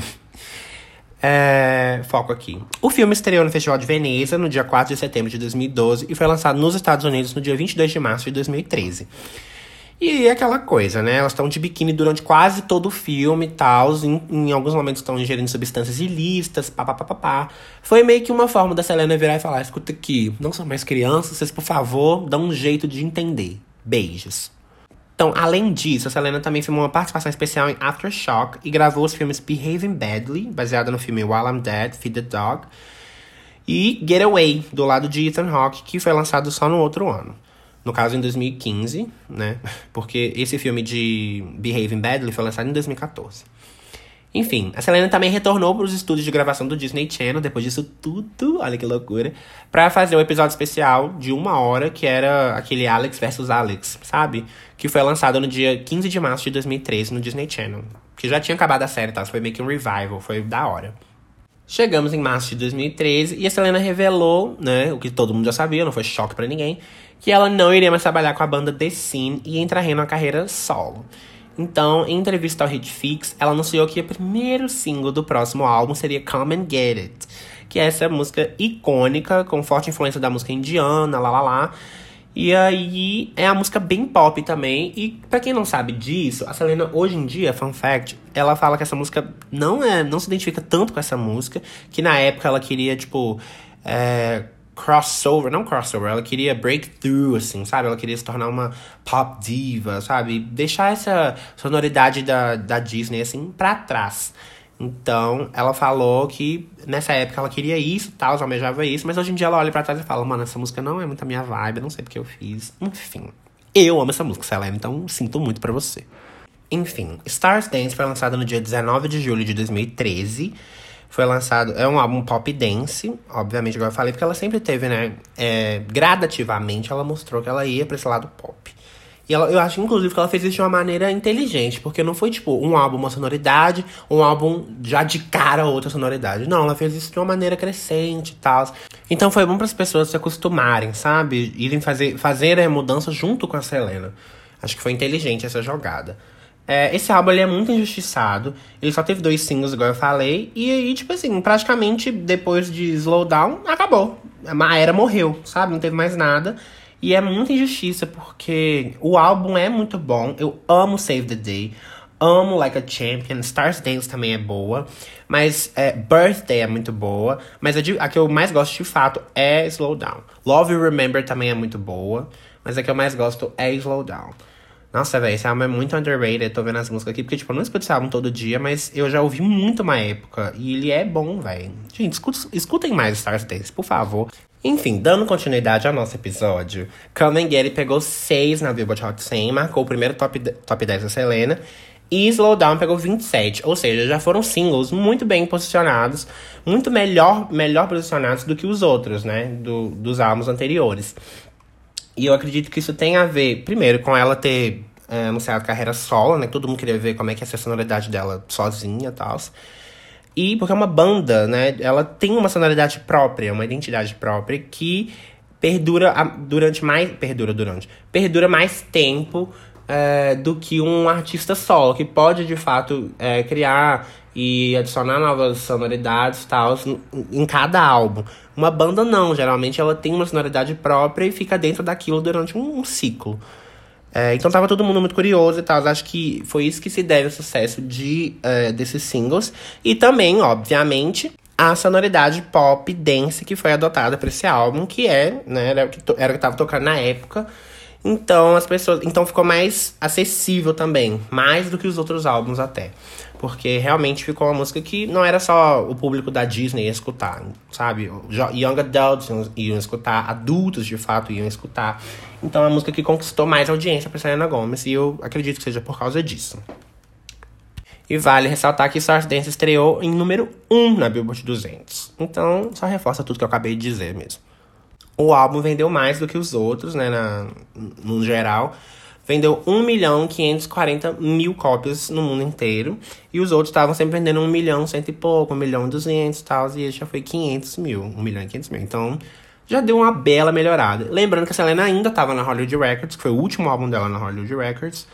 É, foco aqui. O filme estreou no Festival de Veneza no dia 4 de setembro de 2012 e foi lançado nos Estados Unidos no dia 22 de março de 2013. E é aquela coisa, né? Elas estão de biquíni durante quase todo o filme e tal. Em, em, alguns momentos estão ingerindo substâncias ilícitas, papapá. Foi meio que uma forma da Selena virar e falar: escuta aqui, não são mais crianças, vocês, por favor, dão um jeito de entender. Beijos. Então, além disso, a Selena também filmou uma participação especial em Aftershock e gravou os filmes Behaving Badly, baseado no filme While I'm Dead, Feed the Dog, e Getaway, do lado de Ethan Hawke, que foi lançado só no outro ano. No caso, em 2015, né? Porque esse filme de Behaving Badly foi lançado em 2014. Enfim, a Selena também retornou para os estúdios de gravação do Disney Channel, depois disso tudo, olha que loucura, para fazer um episódio especial de uma hora, que era aquele Alex versus Alex, sabe? Que foi lançado no dia 15 de março de 2013 no Disney Channel. Que já tinha acabado a série, tá? Foi meio que um revival, foi da hora. Chegamos em março de 2013 e a Selena revelou, né, o que todo mundo já sabia, não foi choque para ninguém, que ela não iria mais trabalhar com a banda The Scene e entraria numa carreira solo. Então, em entrevista ao Hitfix, ela anunciou que o primeiro single do próximo álbum seria Come and Get It, que é essa música icônica, com forte influência da música indiana, lá lá lá. E aí é a música bem pop também. E para quem não sabe disso, a Selena hoje em dia, fun fact, ela fala que essa música não é, não se identifica tanto com essa música, que na época ela queria tipo é, crossover, não crossover, ela queria breakthrough, assim, sabe? Ela queria se tornar uma pop diva, sabe? Deixar essa sonoridade da, da Disney, assim, pra trás. Então, ela falou que nessa época ela queria isso, tal, almejava isso, mas hoje em dia ela olha pra trás e fala, mano, essa música não é muito a minha vibe, não sei porque eu fiz. Enfim, eu amo essa música, Selena, então sinto muito pra você. Enfim, Stars Dance foi lançada no dia 19 de julho de 2013. Foi lançado, é um álbum pop dance, obviamente, igual eu falei, porque ela sempre teve, né? É, gradativamente ela mostrou que ela ia pra esse lado pop. E ela, eu acho, inclusive, que ela fez isso de uma maneira inteligente, porque não foi tipo um álbum, uma sonoridade, um álbum já de cara outra sonoridade. Não, ela fez isso de uma maneira crescente e tal. Então foi bom para as pessoas se acostumarem, sabe? Irem fazer, fazer a mudança junto com a Selena. Acho que foi inteligente essa jogada. É, esse álbum ele é muito injustiçado. Ele só teve dois singles, igual eu falei. E aí, tipo assim, praticamente depois de Slowdown, acabou. A era morreu, sabe? Não teve mais nada. E é muita injustiça, porque o álbum é muito bom. Eu amo Save the Day. Amo Like a Champion. Stars Dance também é boa. Mas é, Birthday é muito boa. Mas a, de, a, que eu mais gosto de fato é Slow Down. Love You Remember também é muito boa. Mas a que eu mais gosto é Slow Down. Nossa, velho, esse álbum é muito underrated. Tô vendo as músicas aqui, porque, tipo, eu não escuto esse álbum todo dia, mas eu já ouvi muito uma época. E ele é bom, velho. Gente, escutem, escutem mais Stars Dance, por favor. Enfim, dando continuidade ao nosso episódio, Come Get It pegou 6 na Billboard Hot 100, marcou o primeiro top, top 10 da Selena. E Slowdown pegou 27, ou seja, já foram singles muito bem posicionados, muito melhor, melhor posicionados do que os outros, né, do, dos álbuns anteriores. E eu acredito que isso tem a ver, primeiro, com ela ter é, anunciado carreira solo, né, todo mundo queria ver como é que é a sonoridade dela sozinha e tal. E porque é uma banda, né? Ela tem uma sonoridade própria, uma identidade própria que perdura durante mais. Perdura durante. Perdura mais tempo é, do que um artista solo, que pode de fato é, criar e adicionar novas sonoridades e tal em cada álbum. Uma banda não, geralmente ela tem uma sonoridade própria e fica dentro daquilo durante um, um ciclo. É, então tava todo mundo muito curioso e tal. Acho que foi isso que se deve ao sucesso de, é, desses singles. E também, obviamente, a sonoridade pop dance que foi adotada para esse álbum, que é, né, era o que, era o que tava tocando na época. Então as pessoas. Então ficou mais acessível também. Mais do que os outros álbuns até. Porque realmente ficou uma música que não era só o público da Disney escutar, sabe? Young adults iam escutar, adultos de fato iam escutar. Então é uma música que conquistou mais audiência pra Selena Gomez e eu acredito que seja por causa disso. E vale ressaltar que Dance estreou em número 1 na Billboard 200. Então, só reforça tudo que eu acabei de dizer mesmo. O álbum vendeu mais do que os outros, né, na, no geral. Vendeu 1 milhão 540 mil cópias no mundo inteiro. E os outros estavam sempre vendendo 1 milhão, cento e pouco, 1 milhão e 200 e tal. E esse já foi 500 mil, 1 milhão e 500 mil. Então, já deu uma bela melhorada. Lembrando que a Selena ainda estava na Hollywood Records, que foi o último álbum dela na Hollywood Records.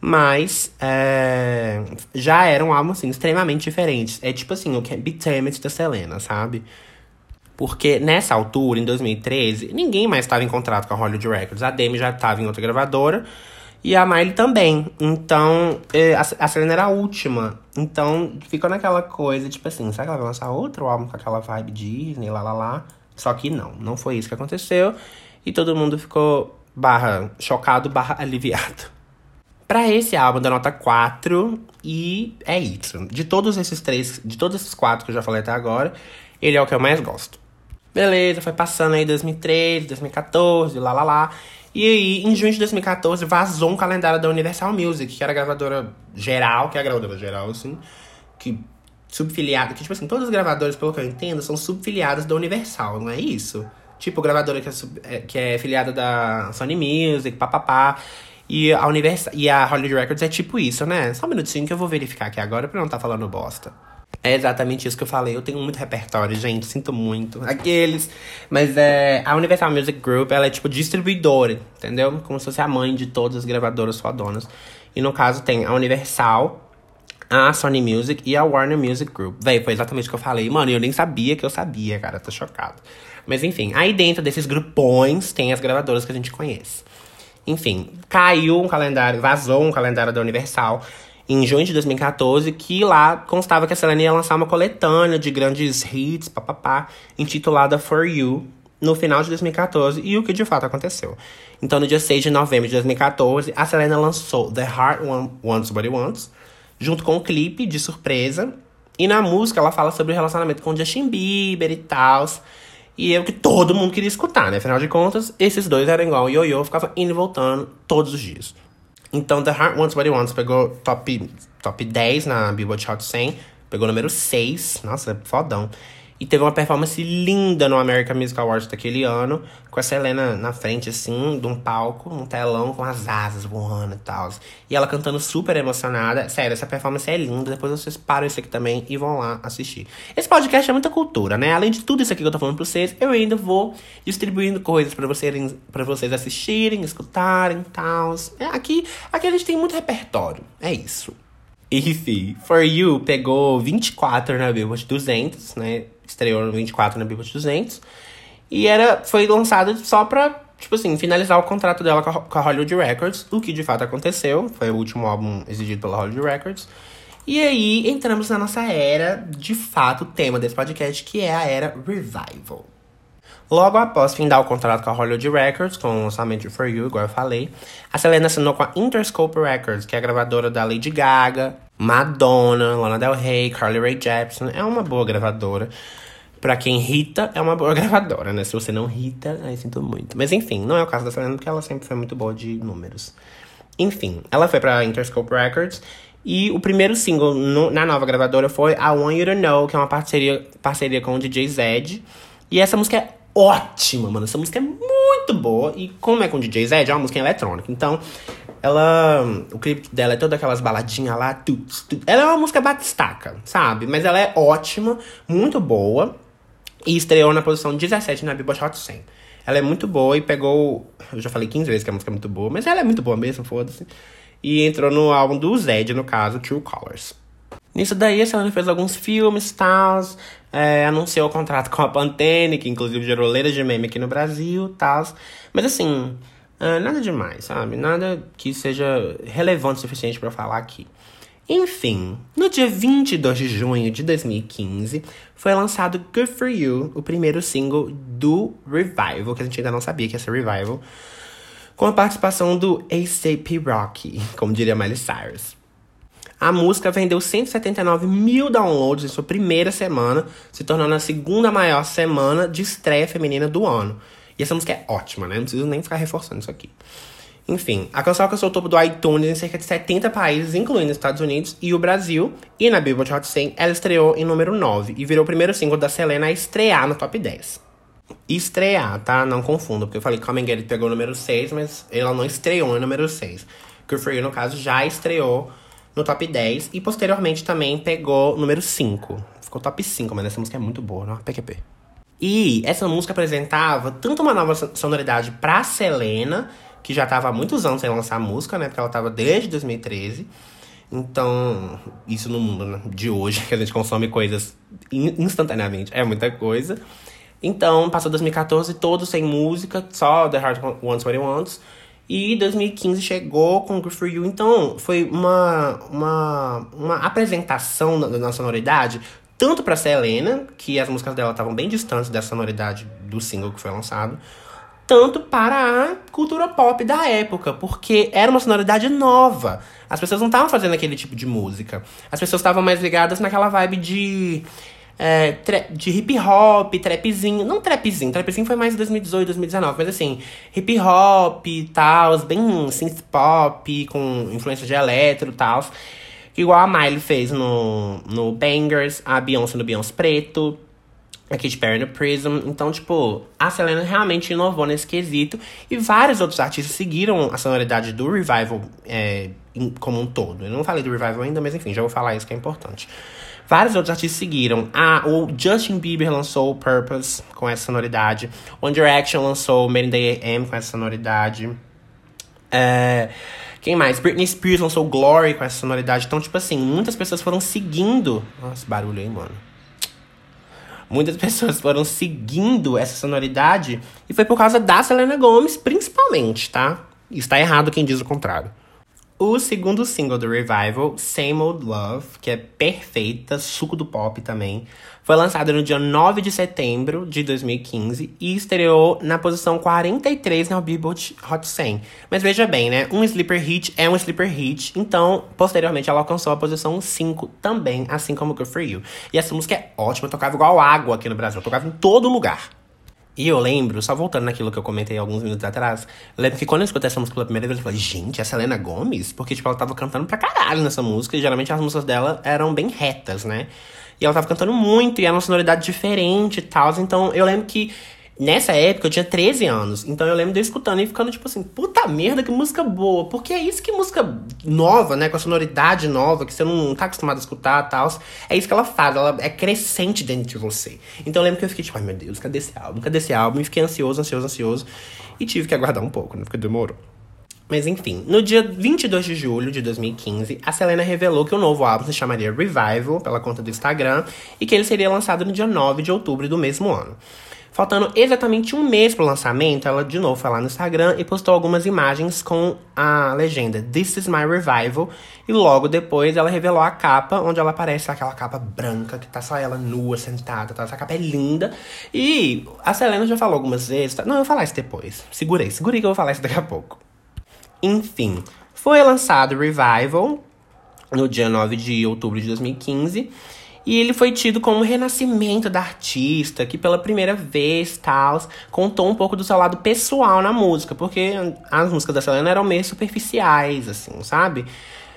Mas é, já era um álbum, assim, extremamente diferente. É tipo assim, o Can't Be Tamed da Selena, sabe? Porque nessa altura, em 2013, ninguém mais estava em contrato com a Hollywood Records. A Demi já estava em outra gravadora e a Miley também. Então, é, a Selena era a última. Então, ficou naquela coisa, tipo assim, será que ela vai lançar outro álbum com aquela vibe Disney, lá, lá, lá? Só que não, não foi isso que aconteceu. E todo mundo ficou barra chocado, barra aliviado. Para esse álbum da nota 4, e é isso. De todos esses três, de todos esses quatro que eu já falei até agora, ele é o que eu mais gosto. Beleza, foi passando aí 2013, 2014, lá lá lá. E aí, em junho de 2014, vazou um calendário da Universal Music, que era a gravadora geral, que é a gravadora geral, assim, que subfiliada, que, tipo assim, todas as gravadoras, pelo que eu entendo, são subfiliadas da Universal, não é isso? Tipo, gravadora que é, sub, é, que é filiada da Sony Music, papapá. E a, Universal, e a Hollywood Records é tipo isso, né? Só um minutinho que eu vou verificar aqui agora pra não estar tá falando bosta. É exatamente isso que eu falei. Eu tenho muito repertório, gente. Sinto muito. Aqueles. Mas é. A Universal Music Group, ela é tipo distribuidora, entendeu? Como se fosse a mãe de todas as gravadoras fodonas. E no caso tem a Universal, a Sony Music e a Warner Music Group. Véi, foi exatamente o que eu falei. Mano, eu nem sabia que eu sabia, cara. Tô chocado. Mas enfim, aí dentro desses grupões tem as gravadoras que a gente conhece. Enfim, caiu um calendário, vazou um calendário da Universal em junho de 2014, que lá constava que a Selena ia lançar uma coletânea de grandes hits, papapá, intitulada For You, no final de 2014, e o que de fato aconteceu. Então, no dia 6 de novembro de 2014, a Selena lançou The Heart Wants What It Wants, junto com um clipe de surpresa. E na música ela fala sobre o relacionamento com Justin Bieber e tal. E é o que todo mundo queria escutar, né? Afinal de contas, esses dois eram igual o Yo-Yo, ficava indo e voltando todos os dias. Então, The Heart Wants What It Wants pegou top, top 10 na Billboard Hot 100. Pegou número 6. Nossa, fodão. E teve uma performance linda no American Music Awards daquele ano, com a Selena na frente, assim, de um palco, um telão com as asas voando e tal. E ela cantando super emocionada. Sério, essa performance é linda. Depois vocês param isso aqui também e vão lá assistir. Esse podcast é muita cultura, né? Além de tudo isso aqui que eu tô falando pra vocês, eu ainda vou distribuindo coisas para vocês, pra vocês assistirem, escutarem e tal. É, aqui, aqui a gente tem muito repertório. É isso. Enfim, For You pegou 24 na Billboard 200, né? Estreou no 24 na Billboard 200. E era, foi lançada só pra, tipo assim, finalizar o contrato dela com a, com a Hollywood Records, o que de fato aconteceu. Foi o último álbum exigido pela Hollywood Records. E aí entramos na nossa era, de fato, tema desse podcast, que é a era Revival. Logo após findar o contrato com a Hollywood Records, com o lançamento de For You, igual eu falei, a Selena assinou com a Interscope Records, que é a gravadora da Lady Gaga, Madonna, Lana Del Rey, Carly Rae Jepsen. É uma boa gravadora. Pra quem irrita, é uma boa gravadora, né? Se você não irrita, aí sinto muito. Mas enfim, não é o caso da Selena, porque ela sempre foi muito boa de números. Enfim, ela foi pra Interscope Records. E o primeiro single no, na nova gravadora foi I Want You To Know, que é uma parceria, parceria com o DJ Zed. E essa música é ótima, mano. Essa música é muito boa. E como é com o DJ Zed, é uma música eletrônica. Então, ela. O clipe dela é toda aquelas baladinhas lá. Tuts, tuts. Ela é uma música batistaca, sabe? Mas ela é ótima, muito boa. E estreou na posição 17 na Billboard Hot 100. Ela é muito boa e pegou. Eu já falei 15 vezes que a música é muito boa, mas ela é muito boa mesmo, foda-se. E entrou no álbum do Zed, no caso, True Colors. Nisso daí, a Selena fez alguns filmes, tal, é, anunciou o contrato com a Pantene, que inclusive gerou leira de meme aqui no Brasil, tal. Mas assim, é, nada demais, sabe? Nada que seja relevante o suficiente para falar aqui. Enfim, no dia 22 de junho de 2015, foi lançado Good For You, o primeiro single do Revival, que a gente ainda não sabia que ia ser Revival, com a participação do A$AP Rocky, como diria Miley Cyrus. A música vendeu 179 mil downloads em sua primeira semana, se tornando a segunda maior semana de estreia feminina do ano. E essa música é ótima, né? Não preciso nem ficar reforçando isso aqui. Enfim, a canção alcançou o topo do iTunes em cerca de 70 países, incluindo os Estados Unidos e o Brasil. E na Billboard Hot 100, ela estreou em número 9 e virou o primeiro single da Selena a estrear no top 10. Estrear, tá? Não confunda, porque eu falei que Come and Get It pegou o número 6, mas ela não estreou no número 6. Good For You, no caso, já estreou no top 10 e posteriormente também pegou número 5. Ficou top 5, mas essa música é muito boa, não? PQP. E essa música apresentava tanto uma nova sonoridade pra Selena que já estava há muitos anos sem lançar música, né? Porque ela estava desde 2013. Então, isso no mundo né? de hoje, que a gente consome coisas instantaneamente, é muita coisa. Então, passou 2014 todo sem música, só The Heart Wants What It Wants. E 2015 chegou com Good For You. Então, foi uma, uma, uma apresentação da sonoridade, tanto pra Selena, que as músicas dela estavam bem distantes da sonoridade do single que foi lançado, tanto para a cultura pop da época, porque era uma sonoridade nova. As pessoas não estavam fazendo aquele tipo de música. As pessoas estavam mais ligadas naquela vibe de. É, de hip hop, trapzinho. Não trapzinho, trapzinho foi mais 2018, 2019, mas assim, hip hop e tal, bem synth pop, com influência de eletro e tal. Igual a Miley fez no, no Bangers, a Beyoncé no Beyoncé Preto a Katy Perry no Prism. Então, tipo, a Selena realmente inovou nesse quesito. E vários outros artistas seguiram a sonoridade do Revival é, como um todo. Eu não falei do Revival ainda, mas enfim, já vou falar isso que é importante. Vários outros artistas seguiram. Ah, o Justin Bieber lançou Purpose com essa sonoridade. One Direction lançou Made in the AM com essa sonoridade. É, quem mais? Britney Spears lançou Glory com essa sonoridade. Então, tipo assim, muitas pessoas foram seguindo. Nossa, barulho aí, mano muitas pessoas foram seguindo essa sonoridade e foi por causa da Selena Gomez, principalmente, tá? Está errado quem diz o contrário. O segundo single do Revival, Same Old Love, que é perfeita, suco do pop também, foi lançado no dia 9 de setembro de 2015 e estreou na posição 43 na Billboard Hot 100. Mas veja bem, né? Um sleeper hit é um sleeper hit, então posteriormente ela alcançou a posição 5 também, assim como Good For You. E essa música é ótima, tocava igual água aqui no Brasil, tocava em todo lugar. E eu lembro, só voltando naquilo que eu comentei alguns minutos atrás, eu lembro que quando eu escutei essa música pela primeira vez, eu falei, gente, é Selena Gomes? Porque, tipo, ela tava cantando pra caralho nessa música, e geralmente as músicas dela eram bem retas, né? E ela tava cantando muito, e era uma sonoridade diferente e tal. Então, eu lembro que Nessa época eu tinha 13 anos, então eu lembro de eu escutando e ficando tipo assim, puta merda, que música boa. Porque é isso que música nova, né, com a sonoridade nova, que você não tá acostumado a escutar e tal, é isso que ela faz, ela é crescente dentro de você. Então eu lembro que eu fiquei tipo, ai meu Deus, cadê esse álbum? Cadê esse álbum? E fiquei ansioso, ansioso, ansioso. E tive que aguardar um pouco, né, porque demorou. Mas enfim, no dia 22 de julho de 2015, a Selena revelou que o novo álbum se chamaria Revival, pela conta do Instagram, e que ele seria lançado no dia 9 de outubro do mesmo ano. Faltando exatamente um mês pro lançamento, ela de novo foi lá no Instagram e postou algumas imagens com a legenda This is my revival. E logo depois ela revelou a capa, onde ela aparece aquela capa branca, que tá só ela nua, sentada. Tá? Essa capa é linda. E a Selena já falou algumas vezes. Tá? Não, eu vou falar isso depois. Segurei, segurei que eu vou falar isso daqui a pouco. Enfim, foi lançado Revival no dia 9 de outubro de 2015. E ele foi tido como um renascimento da artista, que pela primeira vez, tal, contou um pouco do seu lado pessoal na música, porque as músicas da Selena eram meio superficiais, assim, sabe?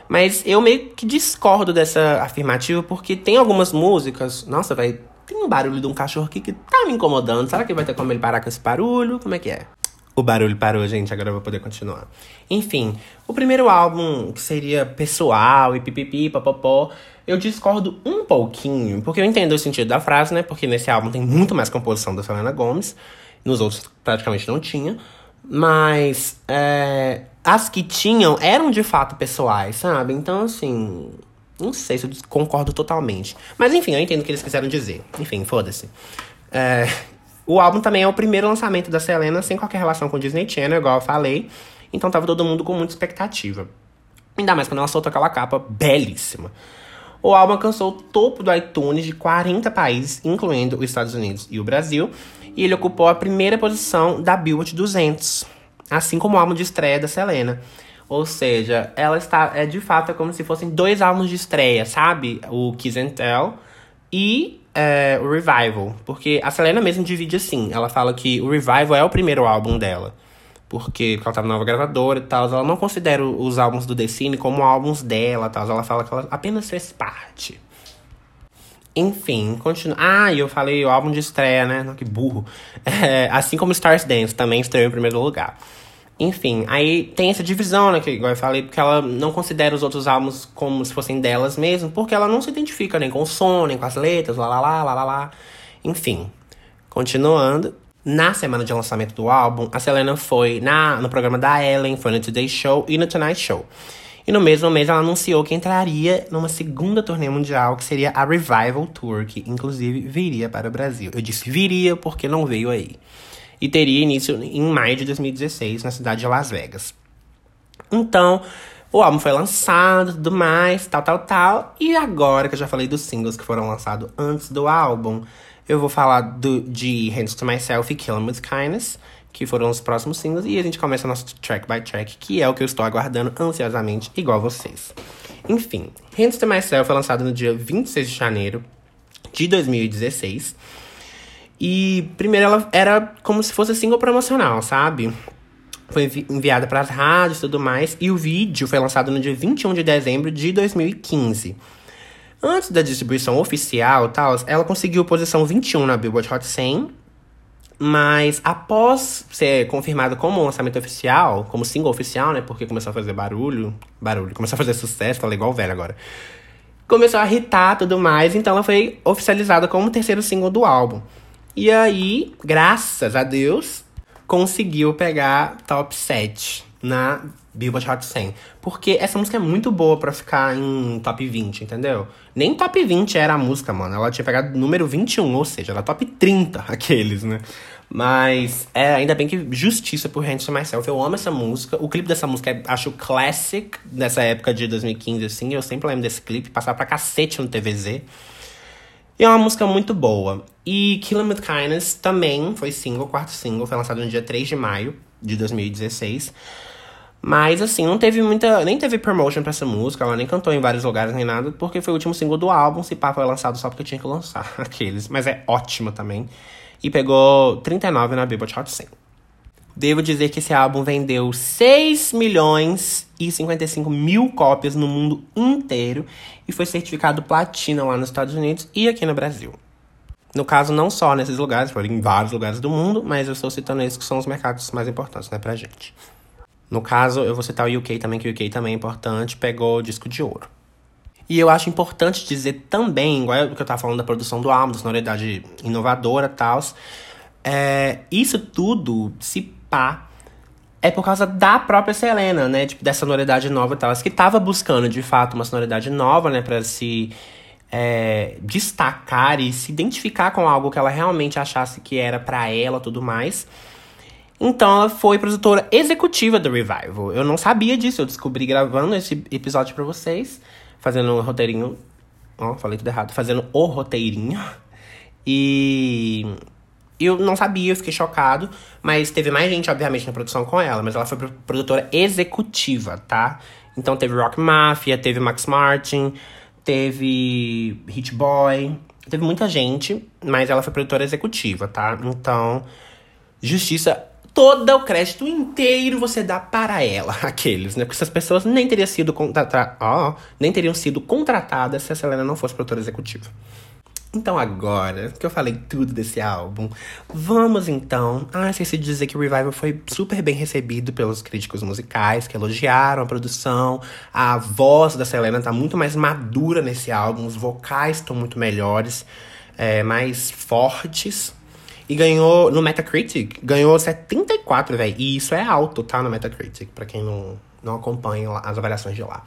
Mas eu meio que discordo dessa afirmativa, porque tem algumas músicas. Nossa, vai. Tem um barulho de um cachorro aqui que tá me incomodando. Será que vai ter como ele parar com esse barulho? Como é que é? O barulho parou, gente, agora eu vou poder continuar. Enfim, o primeiro álbum, que seria pessoal e pipipi, papopó, eu discordo um pouquinho, porque eu entendo o sentido da frase, né? Porque nesse álbum tem muito mais composição da Selena Gomez, nos outros praticamente não tinha. Mas é, as que tinham eram de fato pessoais, sabe? Então, assim, não sei se eu concordo totalmente. Mas enfim, eu entendo o que eles quiseram dizer. Enfim, foda-se. É, o álbum também é o primeiro lançamento da Selena sem qualquer relação com o Disney Channel, igual eu falei. Então tava todo mundo com muita expectativa. Ainda mais quando ela soltou aquela capa belíssima. O álbum alcançou o topo do iTunes de 40 países, incluindo os Estados Unidos e o Brasil, e ele ocupou a primeira posição da Billboard 200, assim como o álbum de estreia da Selena. Ou seja, ela está é de fato é como se fossem dois álbuns de estreia, sabe? O Kiss and Tell e é, o Revival. Porque a Selena mesmo divide assim. Ela fala que o Revival é o primeiro álbum dela. Porque, porque ela tá na nova gravadora e tal. Ela não considera os álbuns do The Cine como álbuns dela tal. Ela fala que ela apenas fez parte. Enfim, continua. Ah, e eu falei o álbum de estreia, né? Que burro. É, assim como Stars Dance também estreou em primeiro lugar. Enfim, aí tem essa divisão, né? Que igual eu falei, porque ela não considera os outros álbuns como se fossem delas mesmo, porque ela não se identifica nem com o som, nem com as letras, lá lá lá lá lá lá. Enfim, continuando. Na semana de lançamento do álbum, a Selena foi na, no programa da Ellen, foi no Today Show e no Tonight Show. E no mesmo mês ela anunciou que entraria numa segunda turnê mundial, que seria a Revival Tour, que inclusive viria para o Brasil. Eu disse viria porque não veio aí e teria início em maio de 2016 na cidade de Las Vegas. Então, o álbum foi lançado, tudo mais, tal, tal, tal. E agora que eu já falei dos singles que foram lançados antes do álbum, eu vou falar do, de Hands to Myself e Kill 'Em With Kindness, que foram os próximos singles. E a gente começa nosso track by track, que é o que eu estou aguardando ansiosamente, igual vocês. Enfim, Hands to Myself foi lançado no dia 26 de janeiro de 2016. E primeiro ela era como se fosse single promocional, sabe? Foi enviada para as rádios e tudo mais. E o vídeo foi lançado no dia 21 de dezembro de 2015. Antes da distribuição oficial tal, ela conseguiu posição 21 na Billboard Hot 100. Mas após ser confirmado como lançamento oficial, como single oficial, né? Porque começou a fazer barulho. Barulho, começou a fazer sucesso, ela é igual velho agora. Começou a irritar tudo mais, então ela foi oficializada como o terceiro single do álbum. E aí, graças a Deus, conseguiu pegar top 7 na Billboard Hot 100. Porque essa música é muito boa para ficar em top 20, entendeu? Nem top 20 era a música, mano. Ela tinha pegado número 21, ou seja, ela top 30, aqueles, né? Mas é, ainda bem que justiça por Hands to Myself. Eu amo essa música. O clipe dessa música é, acho classic dessa época de 2015, assim. Eu sempre lembro desse clipe, passar pra cacete no TVZ. E é uma música muito boa. E Killing With Kindness também foi single, quarto single, foi lançado no dia 3 de maio de 2016. Mas assim, não teve muita. Nem teve promotion pra essa música, ela nem cantou em vários lugares nem nada, porque foi o último single do álbum. Se pá, foi lançado só porque tinha que lançar aqueles. Mas é ótima também. E pegou 39 na Billboard Hot 100. Devo dizer que esse álbum vendeu 6 milhões e 55 mil cópias no mundo inteiro e foi certificado platina lá nos Estados Unidos e aqui no Brasil. No caso, não só nesses lugares, foram em vários lugares do mundo, mas eu estou citando esses que são os mercados mais importantes, né, pra gente. No caso, eu vou citar o UK também, que o UK também é importante, pegou disco de ouro. E eu acho importante dizer também, igual o que eu tava falando da produção do álbum, da sonoridade inovadora e tal, é, isso tudo, se pá, é por causa da própria Selena, né? Tipo, dessa sonoridade nova e tal. Que tava buscando, de fato, uma sonoridade nova, né? Pra se é, destacar e se identificar com algo que ela realmente achasse que era para ela tudo mais. Então ela foi produtora executiva do Revival. Eu não sabia disso, eu descobri gravando esse episódio para vocês, fazendo um roteirinho. Ó, oh, falei tudo errado. Fazendo o roteirinho. E eu não sabia, eu fiquei chocado. Mas teve mais gente, obviamente, na produção com ela. Mas ela foi produtora executiva, tá? Então teve Rock Mafia, teve Max Martin, teve Hit Boy. Teve muita gente, mas ela foi produtora executiva, tá? Então, justiça todo o crédito inteiro você dá para ela, aqueles, né? Porque essas pessoas nem teriam sido contratadas, oh, nem teriam sido contratadas se a Selena não fosse produtora executiva. Então agora que eu falei tudo desse álbum, vamos então. Ah, esqueci de dizer que o Revival foi super bem recebido pelos críticos musicais, que elogiaram a produção. A voz da Selena tá muito mais madura nesse álbum, os vocais estão muito melhores, é, mais fortes. E ganhou no Metacritic, ganhou 74, velho. E isso é alto, tá? No Metacritic, pra quem não, não acompanha as avaliações de lá.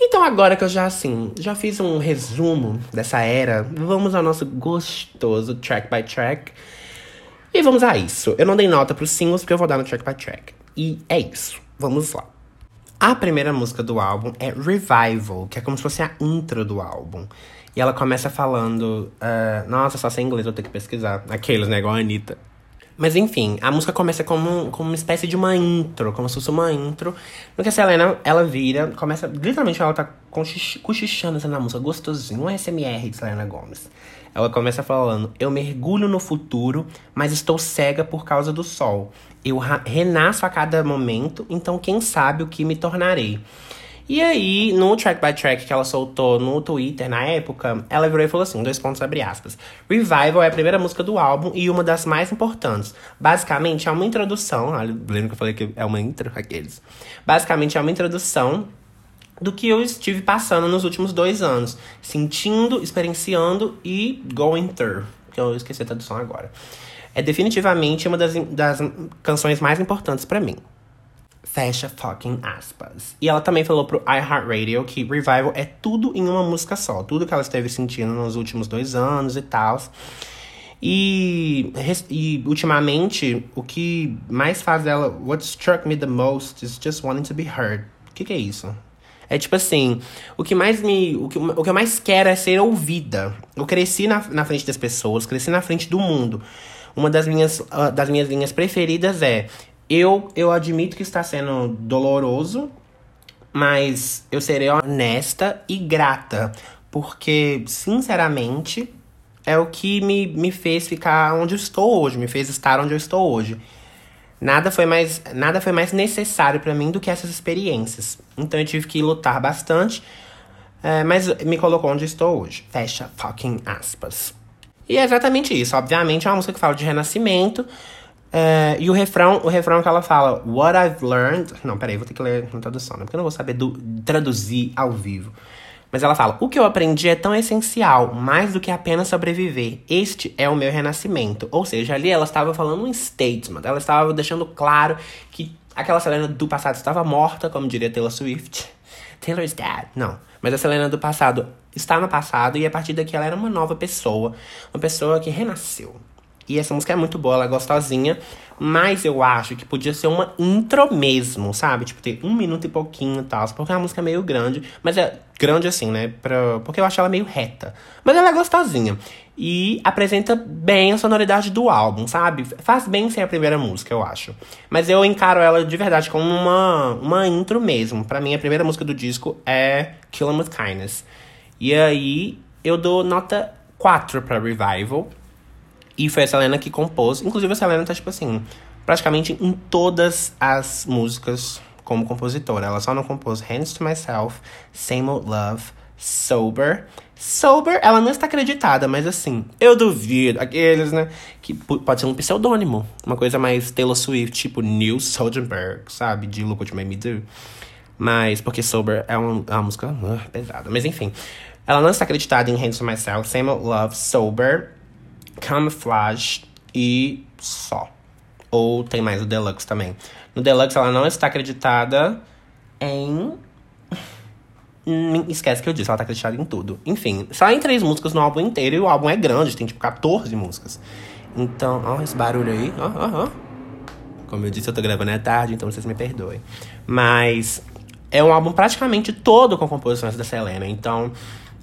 Então, agora que eu já, assim, já fiz um resumo dessa era, vamos ao nosso gostoso track by track. E vamos a isso. Eu não dei nota pros singles, porque eu vou dar no track by track. E é isso. Vamos lá. A primeira música do álbum é Revival, que é como se fosse a intro do álbum. E ela começa falando: uh, Nossa, só sei inglês, vou ter que pesquisar. Aqueles, né? Igual a Anitta. Mas enfim, a música começa como, como uma espécie de uma intro, como se fosse uma intro. No que a Selena, ela vira, começa. Literalmente ela tá cochichando assim na música, gostosinho, um SMR de Selena Gomes. Ela começa falando: Eu mergulho no futuro, mas estou cega por causa do sol. Eu renasço a cada momento, então quem sabe o que me tornarei. E aí, no track by track que ela soltou no Twitter na época, ela virou e falou assim: dois pontos abre aspas. Revival é a primeira música do álbum e uma das mais importantes. Basicamente, é uma introdução. Lembra que eu falei que é uma intro? Aqueles. Basicamente, é uma introdução do que eu estive passando nos últimos dois anos. Sentindo, experienciando e going through. Que eu esqueci a tradução agora. É definitivamente uma das, das canções mais importantes para mim. Fecha fucking aspas. E ela também falou pro iHeartRadio que Revival é tudo em uma música só. Tudo que ela esteve sentindo nos últimos dois anos e tal. E, e ultimamente, o que mais faz dela. What struck me the most is just wanting to be heard. O que, que é isso? É tipo assim, o que mais me. O que, o que eu mais quero é ser ouvida. Eu cresci na, na frente das pessoas, cresci na frente do mundo. Uma das minhas, uh, das minhas linhas preferidas é eu, eu admito que está sendo doloroso, mas eu serei honesta e grata, porque, sinceramente, é o que me, me fez ficar onde eu estou hoje, me fez estar onde eu estou hoje. Nada foi mais, nada foi mais necessário para mim do que essas experiências. Então eu tive que lutar bastante, é, mas me colocou onde estou hoje. Fecha fucking aspas. E é exatamente isso. Obviamente é uma música que fala de renascimento, é, e o refrão, o refrão que ela fala, What I've learned. Não, peraí, vou ter que ler na tradução, né? Porque eu não vou saber do, traduzir ao vivo. Mas ela fala: O que eu aprendi é tão essencial, mais do que apenas sobreviver. Este é o meu renascimento. Ou seja, ali ela estava falando um statement. Ela estava deixando claro que aquela Selena do passado estava morta, como diria Taylor Swift. Taylor's dead. Não. Mas a Selena do passado está no passado e a partir daqui ela era uma nova pessoa. Uma pessoa que renasceu. E essa música é muito boa, ela é gostosinha. Mas eu acho que podia ser uma intro mesmo, sabe? Tipo, ter um minuto e pouquinho e tal. Porque a música é meio grande. Mas é grande assim, né? Pra, porque eu acho ela meio reta. Mas ela é gostosinha. E apresenta bem a sonoridade do álbum, sabe? Faz bem ser a primeira música, eu acho. Mas eu encaro ela de verdade como uma, uma intro mesmo. Para mim, a primeira música do disco é Kill 'Em With Kindness. E aí, eu dou nota 4 pra Revival. E foi a Selena que compôs. Inclusive, a Selena tá, tipo assim, praticamente em todas as músicas como compositora. Ela só não compôs Hands to Myself, Same Old Love, Sober. Sober, ela não está acreditada, mas assim, eu duvido. Aqueles, né? Que pode ser um pseudônimo. Uma coisa mais Taylor Swift, tipo Neil Soderbergh, sabe? De Look What You Made Me Do. Mas, porque Sober é uma, é uma música uh, pesada. Mas enfim, ela não está acreditada em Hands to Myself, Same Old Love, Sober. Camouflage e só. Ou tem mais o Deluxe também. No Deluxe ela não está acreditada em. Esquece que eu disse, ela tá acreditada em tudo. Enfim, só em três músicas no álbum inteiro e o álbum é grande, tem tipo 14 músicas. Então, ó, esse barulho aí, ó, ó, ó. Como eu disse, eu tô gravando à tarde, então vocês me perdoem. Mas é um álbum praticamente todo com composições da Selena. Então,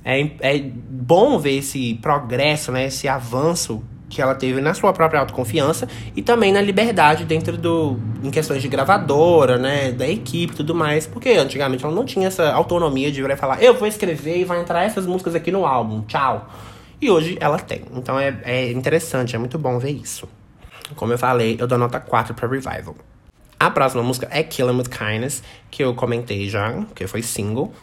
é, é bom ver esse progresso, né, esse avanço que ela teve na sua própria autoconfiança e também na liberdade dentro do em questões de gravadora, né, da equipe tudo mais, porque antigamente ela não tinha essa autonomia de virar e falar, eu vou escrever e vai entrar essas músicas aqui no álbum, tchau. E hoje ela tem. Então é, é interessante, é muito bom ver isso. Como eu falei, eu dou nota 4 para Revival. A próxima música é Kill With Kindness, que eu comentei já, que foi single.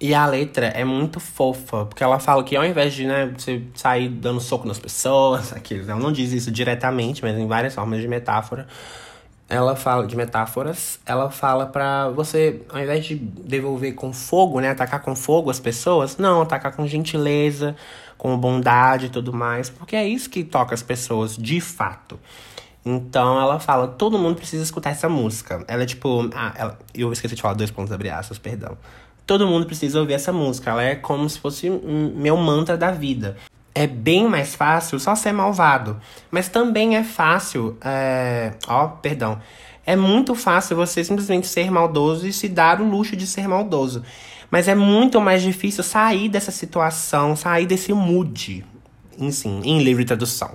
E a letra é muito fofa, porque ela fala que ao invés de, né, você sair dando soco nas pessoas, aqueles, ela não diz isso diretamente, mas em várias formas de metáfora. Ela fala de metáforas, ela fala pra você, ao invés de devolver com fogo, né, atacar com fogo as pessoas, não, atacar com gentileza, com bondade e tudo mais, porque é isso que toca as pessoas de fato. Então ela fala, todo mundo precisa escutar essa música. Ela é tipo, ah, ela, eu esqueci de falar dois pontos abre aspas, perdão todo mundo precisa ouvir essa música. Ela é como se fosse meu mantra da vida. É bem mais fácil só ser malvado. Mas também é fácil. É... Ó, perdão. É muito fácil você simplesmente ser maldoso e se dar o luxo de ser maldoso. Mas é muito mais difícil sair dessa situação, sair desse mood. Em, em livre tradução.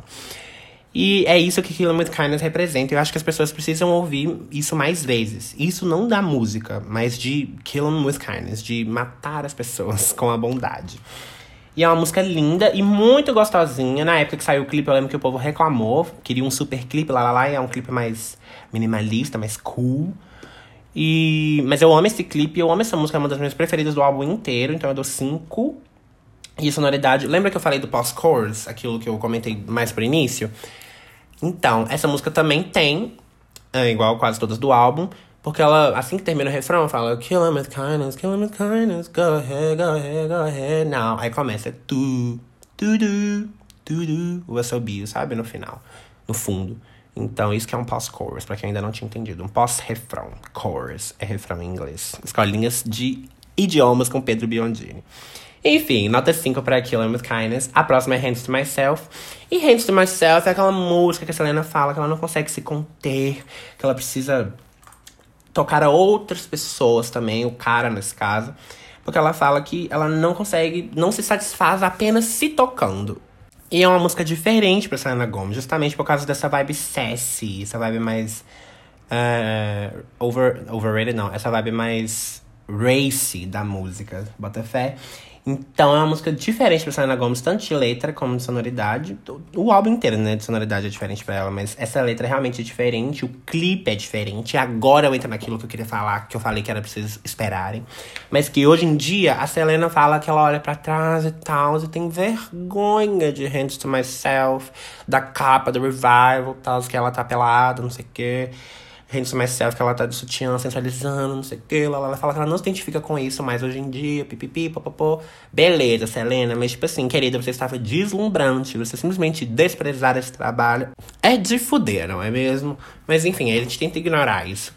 E é isso que Killing with Kindness representa. Eu acho que as pessoas precisam ouvir isso mais vezes. Isso não da música, mas de Killing with Kindness, de matar as pessoas com a bondade. E é uma música linda e muito gostosinha. Na época que saiu o clipe, eu lembro que o povo reclamou. Queria um super clipe, lá lá lá. E é um clipe mais minimalista, mais cool. E... Mas eu amo esse clipe, eu amo essa música, é uma das minhas preferidas do álbum inteiro. Então eu dou 5. E sonoridade... Lembra que eu falei do post-chorus? Aquilo que eu comentei mais pro início? Então, essa música também tem, é, igual quase todas do álbum, porque ela, assim que termina o refrão, fala Kill him with kindness, kill him with kindness, go ahead, go ahead, go ahead now. Aí começa tu, tu, tu, tu, tu, o assobio, sabe? No final, no fundo. Então, isso que é um post-chorus, pra quem ainda não tinha entendido. Um pós-refrão. Chorus é refrão em inglês. Escolinhas de idiomas com Pedro Biondini. Enfim, nota 5 para Killing with Kindness. A próxima é Hands to Myself. E Hands to Myself é aquela música que a Selena fala que ela não consegue se conter, que ela precisa tocar a outras pessoas também, o cara nesse caso. Porque ela fala que ela não consegue, não se satisfaz apenas se tocando. E é uma música diferente pra Selena Gomez, justamente por causa dessa vibe sassy, essa vibe mais. Uh, over, overrated, não, essa vibe mais racy da música, bota fé. Então é uma música diferente pra Selena Gomez, tanto de letra como de sonoridade. O álbum inteiro, né, de sonoridade é diferente pra ela, mas essa letra é realmente diferente, o clipe é diferente. Agora eu entro naquilo que eu queria falar, que eu falei que era preciso esperarem. Mas que hoje em dia a Selena fala que ela olha para trás e tal, e tem vergonha de Hands to Myself, da capa do Revival, tal, que ela tá pelada, não sei o quê. Hands Myself, que ela tá de sutiã, sensualizando, não sei o que. Ela, ela fala que ela não se identifica com isso mais hoje em dia, pipipi, popopô. Beleza, Selena, mas tipo assim, querida, você estava deslumbrante, você simplesmente desprezar esse trabalho. É de fuder, não é mesmo? Mas enfim, a gente tenta ignorar isso.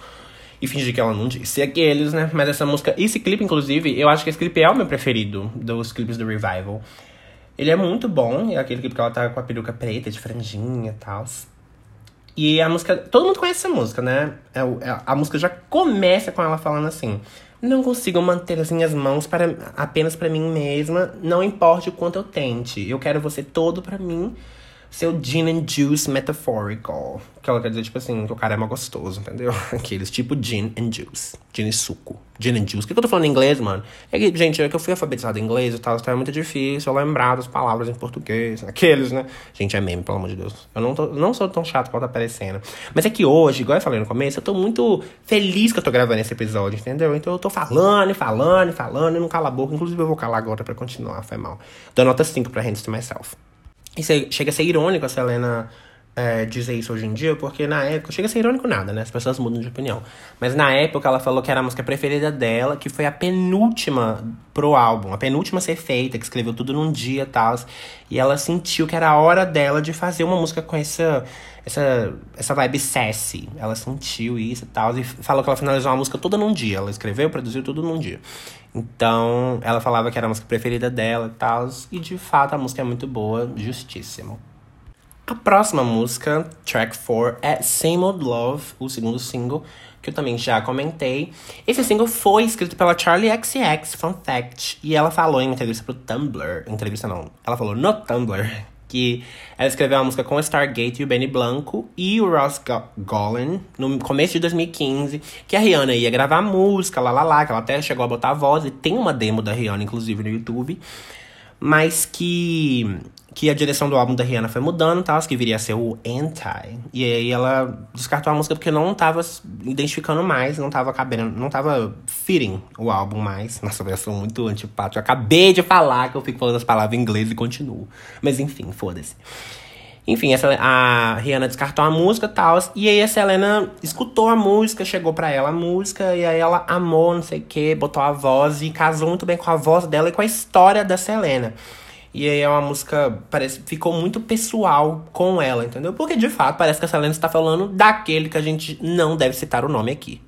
E fingir que ela não disse aqueles, né? Mas essa música, esse clipe, inclusive, eu acho que esse clipe é o meu preferido dos clipes do Revival. Ele é muito bom, é aquele clipe que ela tá com a peruca preta, de franjinha e tal. E a música. Todo mundo conhece essa música, né? É, é, a música já começa com ela falando assim. Não consigo manter as minhas mãos para, apenas para mim mesma, não importa o quanto eu tente. Eu quero você todo para mim seu gin and juice metaphorical. Que ela quer dizer, tipo assim, que o cara é mais gostoso, entendeu? Aqueles tipo gin and juice. Gin e suco. Gin and juice. O que, que eu tô falando em inglês, mano? É que, gente, é que eu fui alfabetizado em inglês e tal, então é muito difícil eu lembrar das palavras em português. Aqueles, né? Gente, é meme, pelo amor de Deus. Eu não, tô, não sou tão chato quanto tá parecendo. Mas é que hoje, igual eu falei no começo, eu tô muito feliz que eu tô gravando esse episódio, entendeu? Então eu tô falando e falando e falando e não cala a boca. Inclusive eu vou calar agora pra continuar, foi mal. Dou nota 5 pra Hands to Myself. Isso chega a ser irônico a Selena é, dizer isso hoje em dia, porque na época. Chega a ser irônico nada, né? As pessoas mudam de opinião. Mas na época ela falou que era a música preferida dela, que foi a penúltima pro álbum, a penúltima a ser feita, que escreveu tudo num dia e tal. E ela sentiu que era a hora dela de fazer uma música com essa. Essa, essa vibe sassy. Ela sentiu isso e tal. E falou que ela finalizou uma música toda num dia. Ela escreveu, produziu tudo num dia. Então, ela falava que era a música preferida dela e tal. E de fato a música é muito boa, justíssimo. A próxima música, track 4, é Same Old Love, o segundo single, que eu também já comentei. Esse single foi escrito pela Charlie XX, fun fact. E ela falou em entrevista pro Tumblr. Entrevista não, ela falou no Tumblr que ela escreveu uma música com o Stargate e o Benny Blanco e o Ross Golan no começo de 2015, que a Rihanna ia gravar música, lá lá lá, que ela até chegou a botar a voz, e tem uma demo da Rihanna, inclusive, no YouTube, mas que que a direção do álbum da Rihanna foi mudando, tal, que viria a ser o Anti. E aí ela descartou a música porque não tava identificando mais, não tava cabendo, não tava fitting o álbum mais. Nossa, eu sou muito antipático. Eu acabei de falar que eu fico falando as palavras em inglês e continuo. Mas enfim, foda-se. Enfim, essa, a Rihanna descartou a música e tal. E aí a Selena escutou a música, chegou pra ela a música, e aí ela amou, não sei o que, botou a voz e casou muito bem com a voz dela e com a história da Selena. E aí é uma música, parece, ficou muito pessoal com ela, entendeu? Porque de fato parece que a Selena está falando daquele que a gente não deve citar o nome aqui.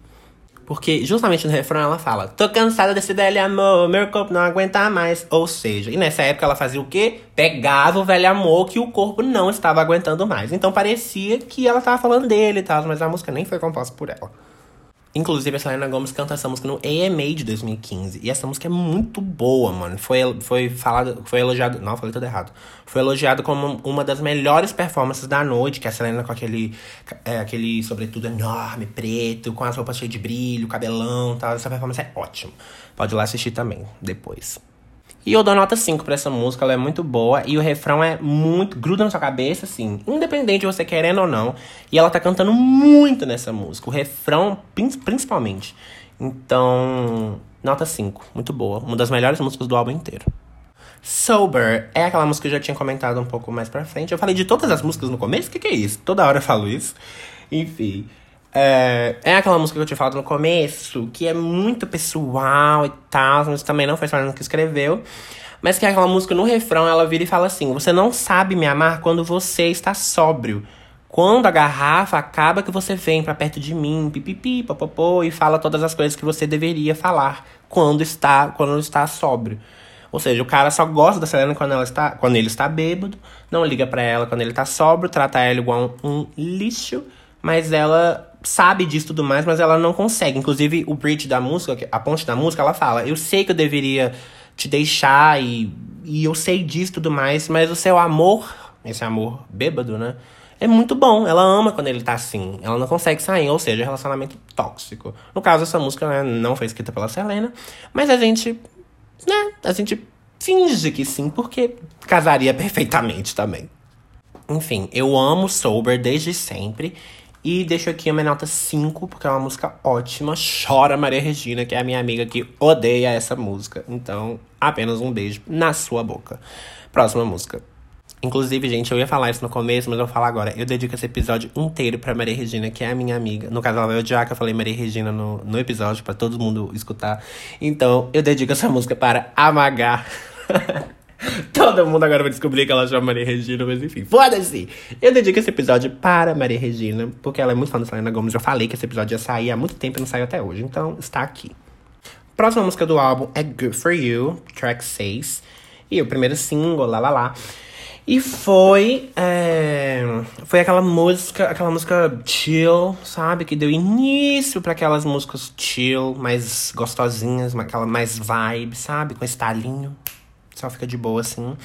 Porque justamente no refrão ela fala: Tô cansada desse velho amor, meu corpo não aguenta mais. Ou seja, e nessa época ela fazia o quê? Pegava o velho amor que o corpo não estava aguentando mais. Então parecia que ela estava falando dele e tal, mas a música nem foi composta por ela. Inclusive, a Selena Gomez canta essa música no AMA de 2015. E essa música é muito boa, mano. Foi, foi falado, foi elogiado. Não, falei tudo errado. Foi elogiado como uma das melhores performances da noite, que é a Selena com aquele, é, aquele sobretudo enorme, preto, com as roupas cheias de brilho, cabelão tal. Essa performance é ótima. Pode ir lá assistir também, depois. E eu dou nota 5 pra essa música, ela é muito boa. E o refrão é muito. gruda na sua cabeça, assim. Independente de você querendo ou não. E ela tá cantando muito nessa música. O refrão, principalmente. Então, nota 5. Muito boa. Uma das melhores músicas do álbum inteiro. Sober é aquela música que eu já tinha comentado um pouco mais pra frente. Eu falei de todas as músicas no começo? O que, que é isso? Toda hora eu falo isso. Enfim. É, é aquela música que eu te falo no começo, que é muito pessoal e tal, mas também não foi Fernando que escreveu. Mas que é aquela música no refrão, ela vira e fala assim: Você não sabe me amar quando você está sóbrio. Quando a garrafa acaba que você vem para perto de mim, pipipi, popopô, e fala todas as coisas que você deveria falar quando está, quando está sóbrio. Ou seja, o cara só gosta da Selena quando, ela está, quando ele está bêbado, não liga para ela quando ele está sóbrio, trata ela igual um, um lixo, mas ela sabe disso tudo mais, mas ela não consegue. Inclusive, o bridge da música, a ponte da música, ela fala: Eu sei que eu deveria te deixar e, e eu sei disso tudo mais, mas o seu amor, esse amor bêbado, né? É muito bom. Ela ama quando ele tá assim. Ela não consegue sair, ou seja, relacionamento tóxico. No caso, essa música né, não foi escrita pela Selena, mas a gente, né? A gente finge que sim, porque casaria perfeitamente também. Enfim, eu amo Sober desde sempre. E deixo aqui a minha nota 5, porque é uma música ótima. Chora Maria Regina, que é a minha amiga que odeia essa música. Então, apenas um beijo na sua boca. Próxima música. Inclusive, gente, eu ia falar isso no começo, mas eu vou falar agora. Eu dedico esse episódio inteiro pra Maria Regina, que é a minha amiga. No caso, ela vai odiar que eu falei Maria Regina no, no episódio, pra todo mundo escutar. Então, eu dedico essa música para Amagar. Todo mundo agora vai descobrir que ela chama Maria Regina, mas enfim, foda-se! Eu dedico esse episódio para Maria Regina, porque ela é muito fã da Selena Gomez. Eu falei que esse episódio ia sair há muito tempo e não saiu até hoje, então está aqui. Próxima música do álbum é Good For You, track 6. E o primeiro single, lá lá lá. E foi. É, foi aquela música, aquela música chill, sabe? Que deu início para aquelas músicas chill, mais gostosinhas, aquela mais vibe, sabe? Com estalinho. Só fica de boa, assim.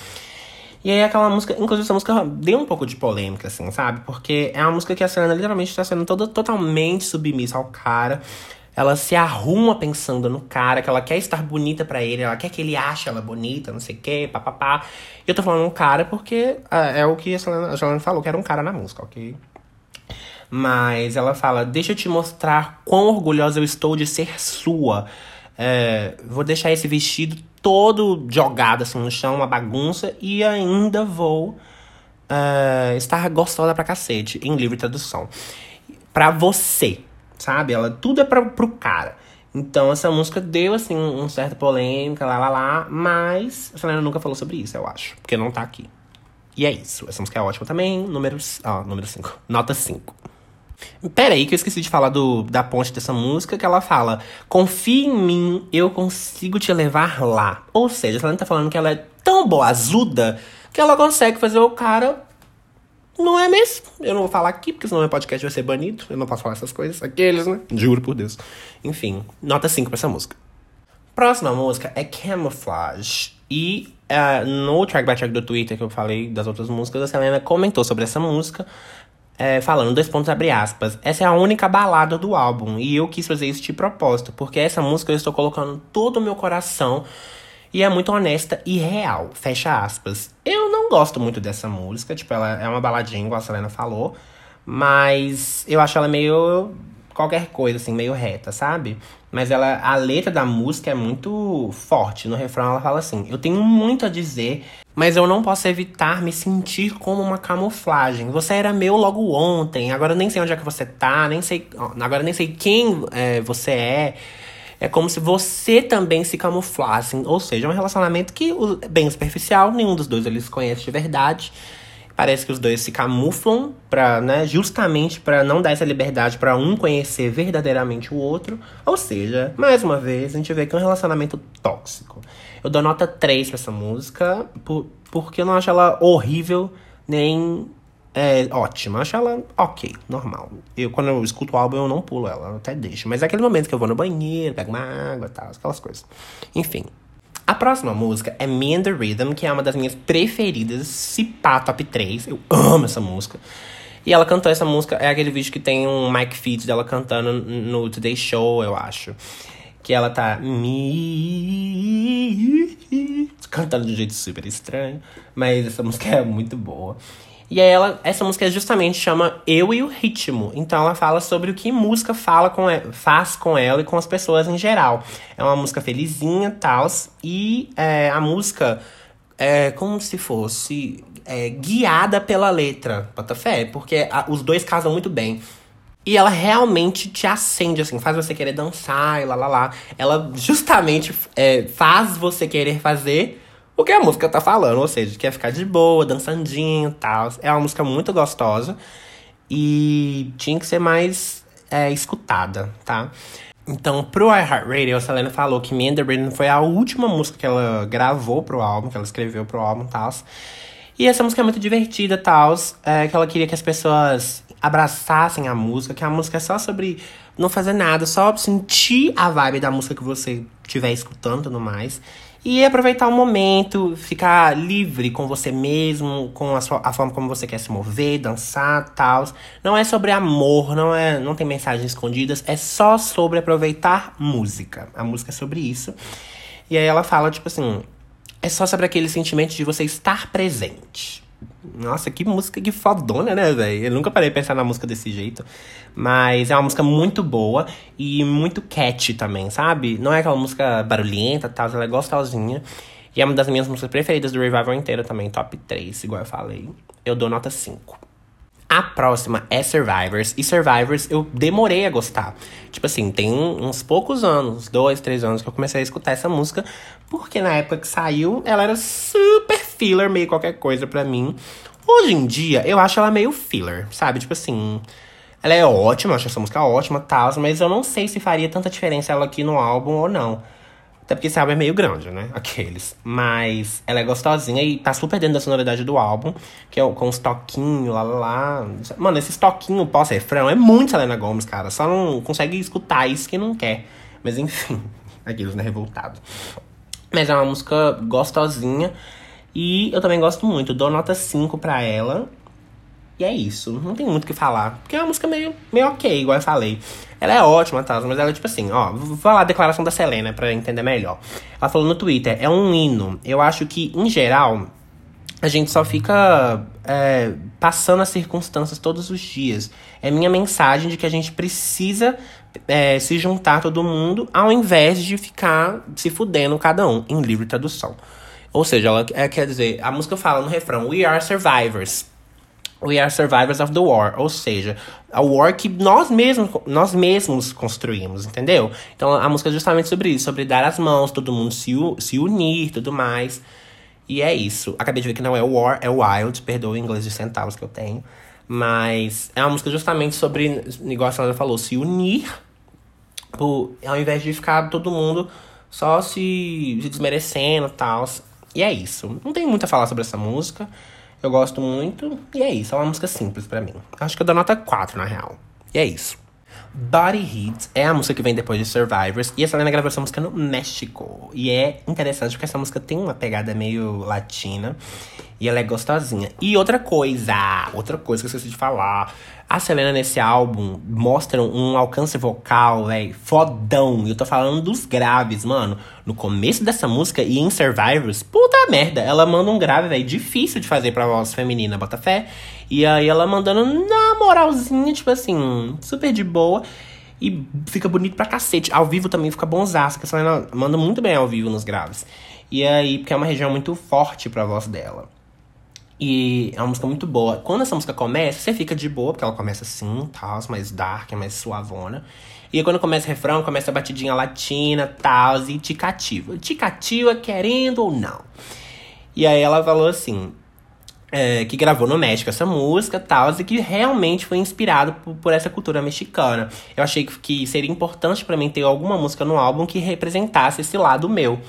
E aí aquela música, inclusive essa música deu um pouco de polêmica, assim, sabe? Porque é uma música que a Selena literalmente tá sendo toda, totalmente submissa ao cara. Ela se arruma pensando no cara, que ela quer estar bonita para ele, ela quer que ele ache ela bonita, não sei o quê, papapá. E eu tô falando um cara porque é, é o que a Selena, a Selena falou, que era um cara na música, ok? Mas ela fala: Deixa eu te mostrar quão orgulhosa eu estou de ser sua. É, vou deixar esse vestido todo jogado assim no chão, uma bagunça, e ainda vou é, estar gostosa pra cacete, em livre tradução. Pra você, sabe? Ela tudo é pra, pro cara. Então essa música deu assim um certo polêmica, lá lá lá, mas a Selena nunca falou sobre isso, eu acho, porque não tá aqui. E é isso. Essa música é ótima também, número, ó, número 5. Nota 5. Pera aí que eu esqueci de falar do, da ponte dessa música, que ela fala: Confie em mim, eu consigo te levar lá. Ou seja, a Selena tá falando que ela é tão boazuda que ela consegue fazer o cara não é mesmo? Eu não vou falar aqui, porque senão meu podcast vai ser banido. Eu não posso falar essas coisas. Aqueles, né? Juro por Deus. Enfim, nota 5 pra essa música. Próxima música é Camouflage. E uh, no track by track do Twitter que eu falei das outras músicas, a Selena comentou sobre essa música. É, falando, dois pontos abre aspas. Essa é a única balada do álbum. E eu quis fazer isso de propósito. Porque essa música eu estou colocando todo o meu coração e é muito honesta e real. Fecha aspas. Eu não gosto muito dessa música, tipo, ela é uma baladinha, igual a Selena falou. Mas eu acho ela meio qualquer coisa, assim, meio reta, sabe? Mas ela, a letra da música é muito forte. No refrão ela fala assim: Eu tenho muito a dizer, mas eu não posso evitar me sentir como uma camuflagem. Você era meu logo ontem, agora nem sei onde é que você tá, nem sei. Agora nem sei quem é, você é. É como se você também se camuflasse. Ou seja, é um relacionamento que é bem superficial, nenhum dos dois eles conhece de verdade. Parece que os dois se camuflam para, né, justamente para não dar essa liberdade para um conhecer verdadeiramente o outro. Ou seja, mais uma vez, a gente vê que é um relacionamento tóxico. Eu dou nota 3 pra essa música, por, porque eu não acho ela horrível nem é ótima. Acho ela ok, normal. Eu, quando eu escuto o álbum, eu não pulo ela, eu até deixo. Mas é aquele momento que eu vou no banheiro, pego uma água e tal, aquelas coisas. Enfim. A próxima música é Me and the Rhythm, que é uma das minhas preferidas, se pá, top 3. Eu amo essa música. E ela cantou essa música, é aquele vídeo que tem um mic feed dela cantando no Today Show, eu acho. Que ela tá me cantando de um jeito super estranho, mas essa música é muito boa. E aí ela, essa música justamente chama Eu e o Ritmo. Então ela fala sobre o que música fala com faz com ela e com as pessoas em geral. É uma música felizinha tal. E é, a música é como se fosse é, guiada pela letra, bota fé, porque a, os dois casam muito bem. E ela realmente te acende, assim, faz você querer dançar e lá lá lá. Ela justamente é, faz você querer fazer o que a música tá falando, ou seja, quer ficar de boa, dançandinho e tal. É uma música muito gostosa e tinha que ser mais é, escutada, tá? Então, pro iHeartRadio, a Selena falou que Me and the Rhythm foi a última música que ela gravou pro álbum, que ela escreveu pro álbum e tal. E essa música é muito divertida e tal, é, que ela queria que as pessoas abraçassem a música, que a música é só sobre não fazer nada, só sentir a vibe da música que você estiver escutando e tudo mais. E aproveitar o momento, ficar livre com você mesmo, com a, sua, a forma como você quer se mover, dançar, tal. Não é sobre amor, não é, não tem mensagens escondidas, é só sobre aproveitar música. A música é sobre isso. E aí ela fala tipo assim, é só sobre aquele sentimento de você estar presente. Nossa, que música que fodona, né, velho? Eu nunca parei de pensar na música desse jeito. Mas é uma música muito boa e muito catchy também, sabe? Não é aquela música barulhenta tal, ela é gostosinha. E é uma das minhas músicas preferidas do Revival inteiro também, top 3, igual eu falei. Eu dou nota 5. A próxima é Survivors. E Survivors eu demorei a gostar. Tipo assim, tem uns poucos anos, dois, três anos, que eu comecei a escutar essa música. Porque na época que saiu, ela era super filler, meio qualquer coisa pra mim. Hoje em dia, eu acho ela meio filler, sabe? Tipo assim. Ela é ótima, acho essa música ótima tal, mas eu não sei se faria tanta diferença ela aqui no álbum ou não. Até porque esse álbum é meio grande, né? Aqueles. Mas ela é gostosinha e tá super dentro da sonoridade do álbum. Que é com os toquinhos lá, lá, lá. Mano, esse toquinho pós-refrão é muito Selena Gomes, cara. Só não consegue escutar isso que não quer. Mas enfim, aqueles, né? Revoltado. Mas é uma música gostosinha. E eu também gosto muito. Dou nota 5 pra ela. E é isso. Não tem muito o que falar. Porque é uma música meio, meio ok, igual eu falei. Ela é ótima, tá? Mas ela é tipo assim, ó. Vou falar a declaração da Selena pra entender melhor. Ela falou no Twitter: é um hino. Eu acho que, em geral, a gente só fica é, passando as circunstâncias todos os dias. É minha mensagem de que a gente precisa é, se juntar todo mundo, ao invés de ficar se fudendo cada um, em livre tradução. Ou seja, ela é, quer dizer, a música fala no refrão: We are survivors. We are survivors of the war, ou seja, a war que nós mesmos, nós mesmos construímos, entendeu? Então a música é justamente sobre isso, sobre dar as mãos, todo mundo se, se unir tudo mais. E é isso. Acabei de ver que não é war, é wild, perdoa o inglês de centavos que eu tenho. Mas é uma música justamente sobre, igual a senhora falou, se unir, por, ao invés de ficar todo mundo só se, se desmerecendo e tal. E é isso. Não tem muito a falar sobre essa música. Eu gosto muito. E é isso. É uma música simples para mim. Acho que eu dou nota 4, na real. E é isso. Body Heat é a música que vem depois de Survivors. E a Selena gravou essa música no México. E é interessante porque essa música tem uma pegada meio latina. E ela é gostosinha. E outra coisa, outra coisa que eu esqueci de falar. A Selena nesse álbum mostra um alcance vocal, velho, fodão. Eu tô falando dos graves, mano. No começo dessa música e em Survivors, puta merda. Ela manda um grave, velho, difícil de fazer pra voz feminina, bota fé. E aí ela mandando na moralzinha, tipo assim, super de boa. E fica bonito pra cacete. Ao vivo também fica bonzaço, que a Selena manda muito bem ao vivo nos graves. E aí, porque é uma região muito forte pra voz dela. E é uma música muito boa. Quando essa música começa, você fica de boa, porque ela começa assim, tal, mais dark, mais suavona. E quando começa o refrão, começa a batidinha latina, tal, e te cativa. Te cativa querendo ou não. E aí ela falou assim, é, que gravou no México essa música tal, e que realmente foi inspirado por, por essa cultura mexicana. Eu achei que, que seria importante para mim ter alguma música no álbum que representasse esse lado meu.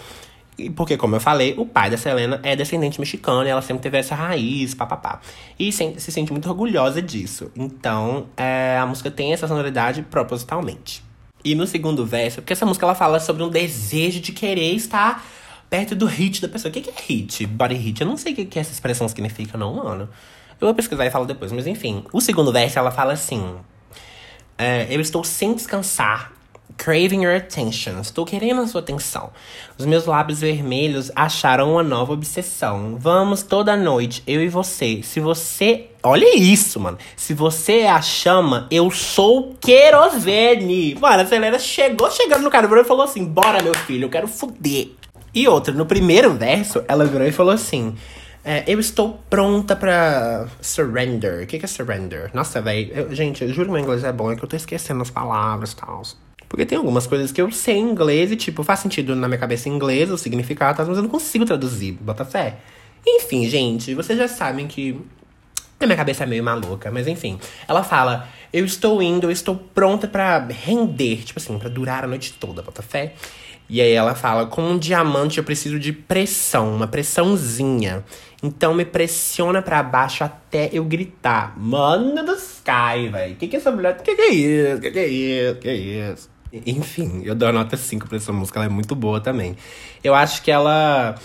Porque, como eu falei, o pai da Selena é descendente mexicano e ela sempre teve essa raiz, papapá. E se, se sente muito orgulhosa disso. Então, é, a música tem essa sonoridade propositalmente. E no segundo verso, porque essa música ela fala sobre um desejo de querer estar perto do hit da pessoa. O que é hit? Body hit? Eu não sei o que essa expressão significa, não, mano. Eu vou pesquisar e falo depois, mas enfim. O segundo verso ela fala assim: é, Eu estou sem descansar Craving your attention. Estou querendo a sua atenção. Os meus lábios vermelhos acharam uma nova obsessão. Vamos toda noite, eu e você. Se você. Olha isso, mano. Se você é a chama, eu sou querosene. Mano, a Selena chegou chegando no cara e falou assim: Bora, meu filho, eu quero fuder. E outra, no primeiro verso, ela virou e falou assim. É, eu estou pronta pra surrender. O que, que é surrender? Nossa, velho. Gente, eu juro que meu inglês é bom, é que eu tô esquecendo as palavras e tal. Porque tem algumas coisas que eu sei em inglês e, tipo, faz sentido na minha cabeça em inglês, o significado, mas eu não consigo traduzir, bota fé. Enfim, gente, vocês já sabem que a minha cabeça é meio maluca, mas enfim. Ela fala: Eu estou indo, eu estou pronta para render, tipo assim, para durar a noite toda, bota fé. E aí ela fala: Com um diamante eu preciso de pressão, uma pressãozinha. Então me pressiona para baixo até eu gritar. Mano do Sky, velho. Que que é essa mulher? Que que é isso? Que que é isso? Que é isso? Enfim, eu dou a nota 5 pra essa música, ela é muito boa também. Eu acho que ela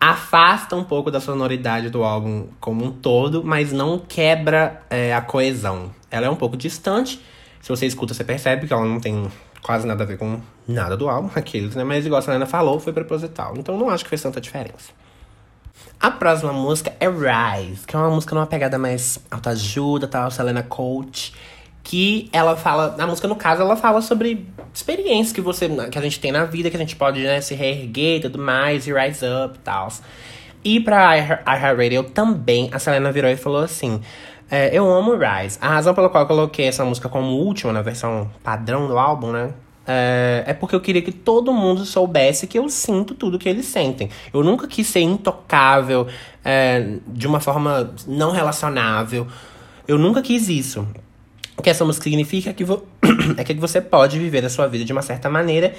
afasta um pouco da sonoridade do álbum como um todo, mas não quebra é, a coesão. Ela é um pouco distante. Se você escuta, você percebe que ela não tem quase nada a ver com nada do álbum, aqueles, né? Mas igual a Selena falou, foi proposital. Então não acho que fez tanta diferença. A próxima música é Rise, que é uma música numa pegada mais autoajuda, tal, Selena Coach. Que ela fala, na música no caso, ela fala sobre experiências que você que a gente tem na vida, que a gente pode né, se reerguer e tudo mais, e rise up e tal. E pra iHeartRadio também, a Selena virou e falou assim: é, Eu amo Rise. A razão pela qual eu coloquei essa música como última, na versão padrão do álbum, né? É, é, porque eu queria que todo mundo soubesse que eu sinto tudo que eles sentem. Eu nunca quis ser intocável, é, de uma forma não relacionável. Eu nunca quis isso. O que essa música significa é que, é que você pode viver a sua vida de uma certa maneira,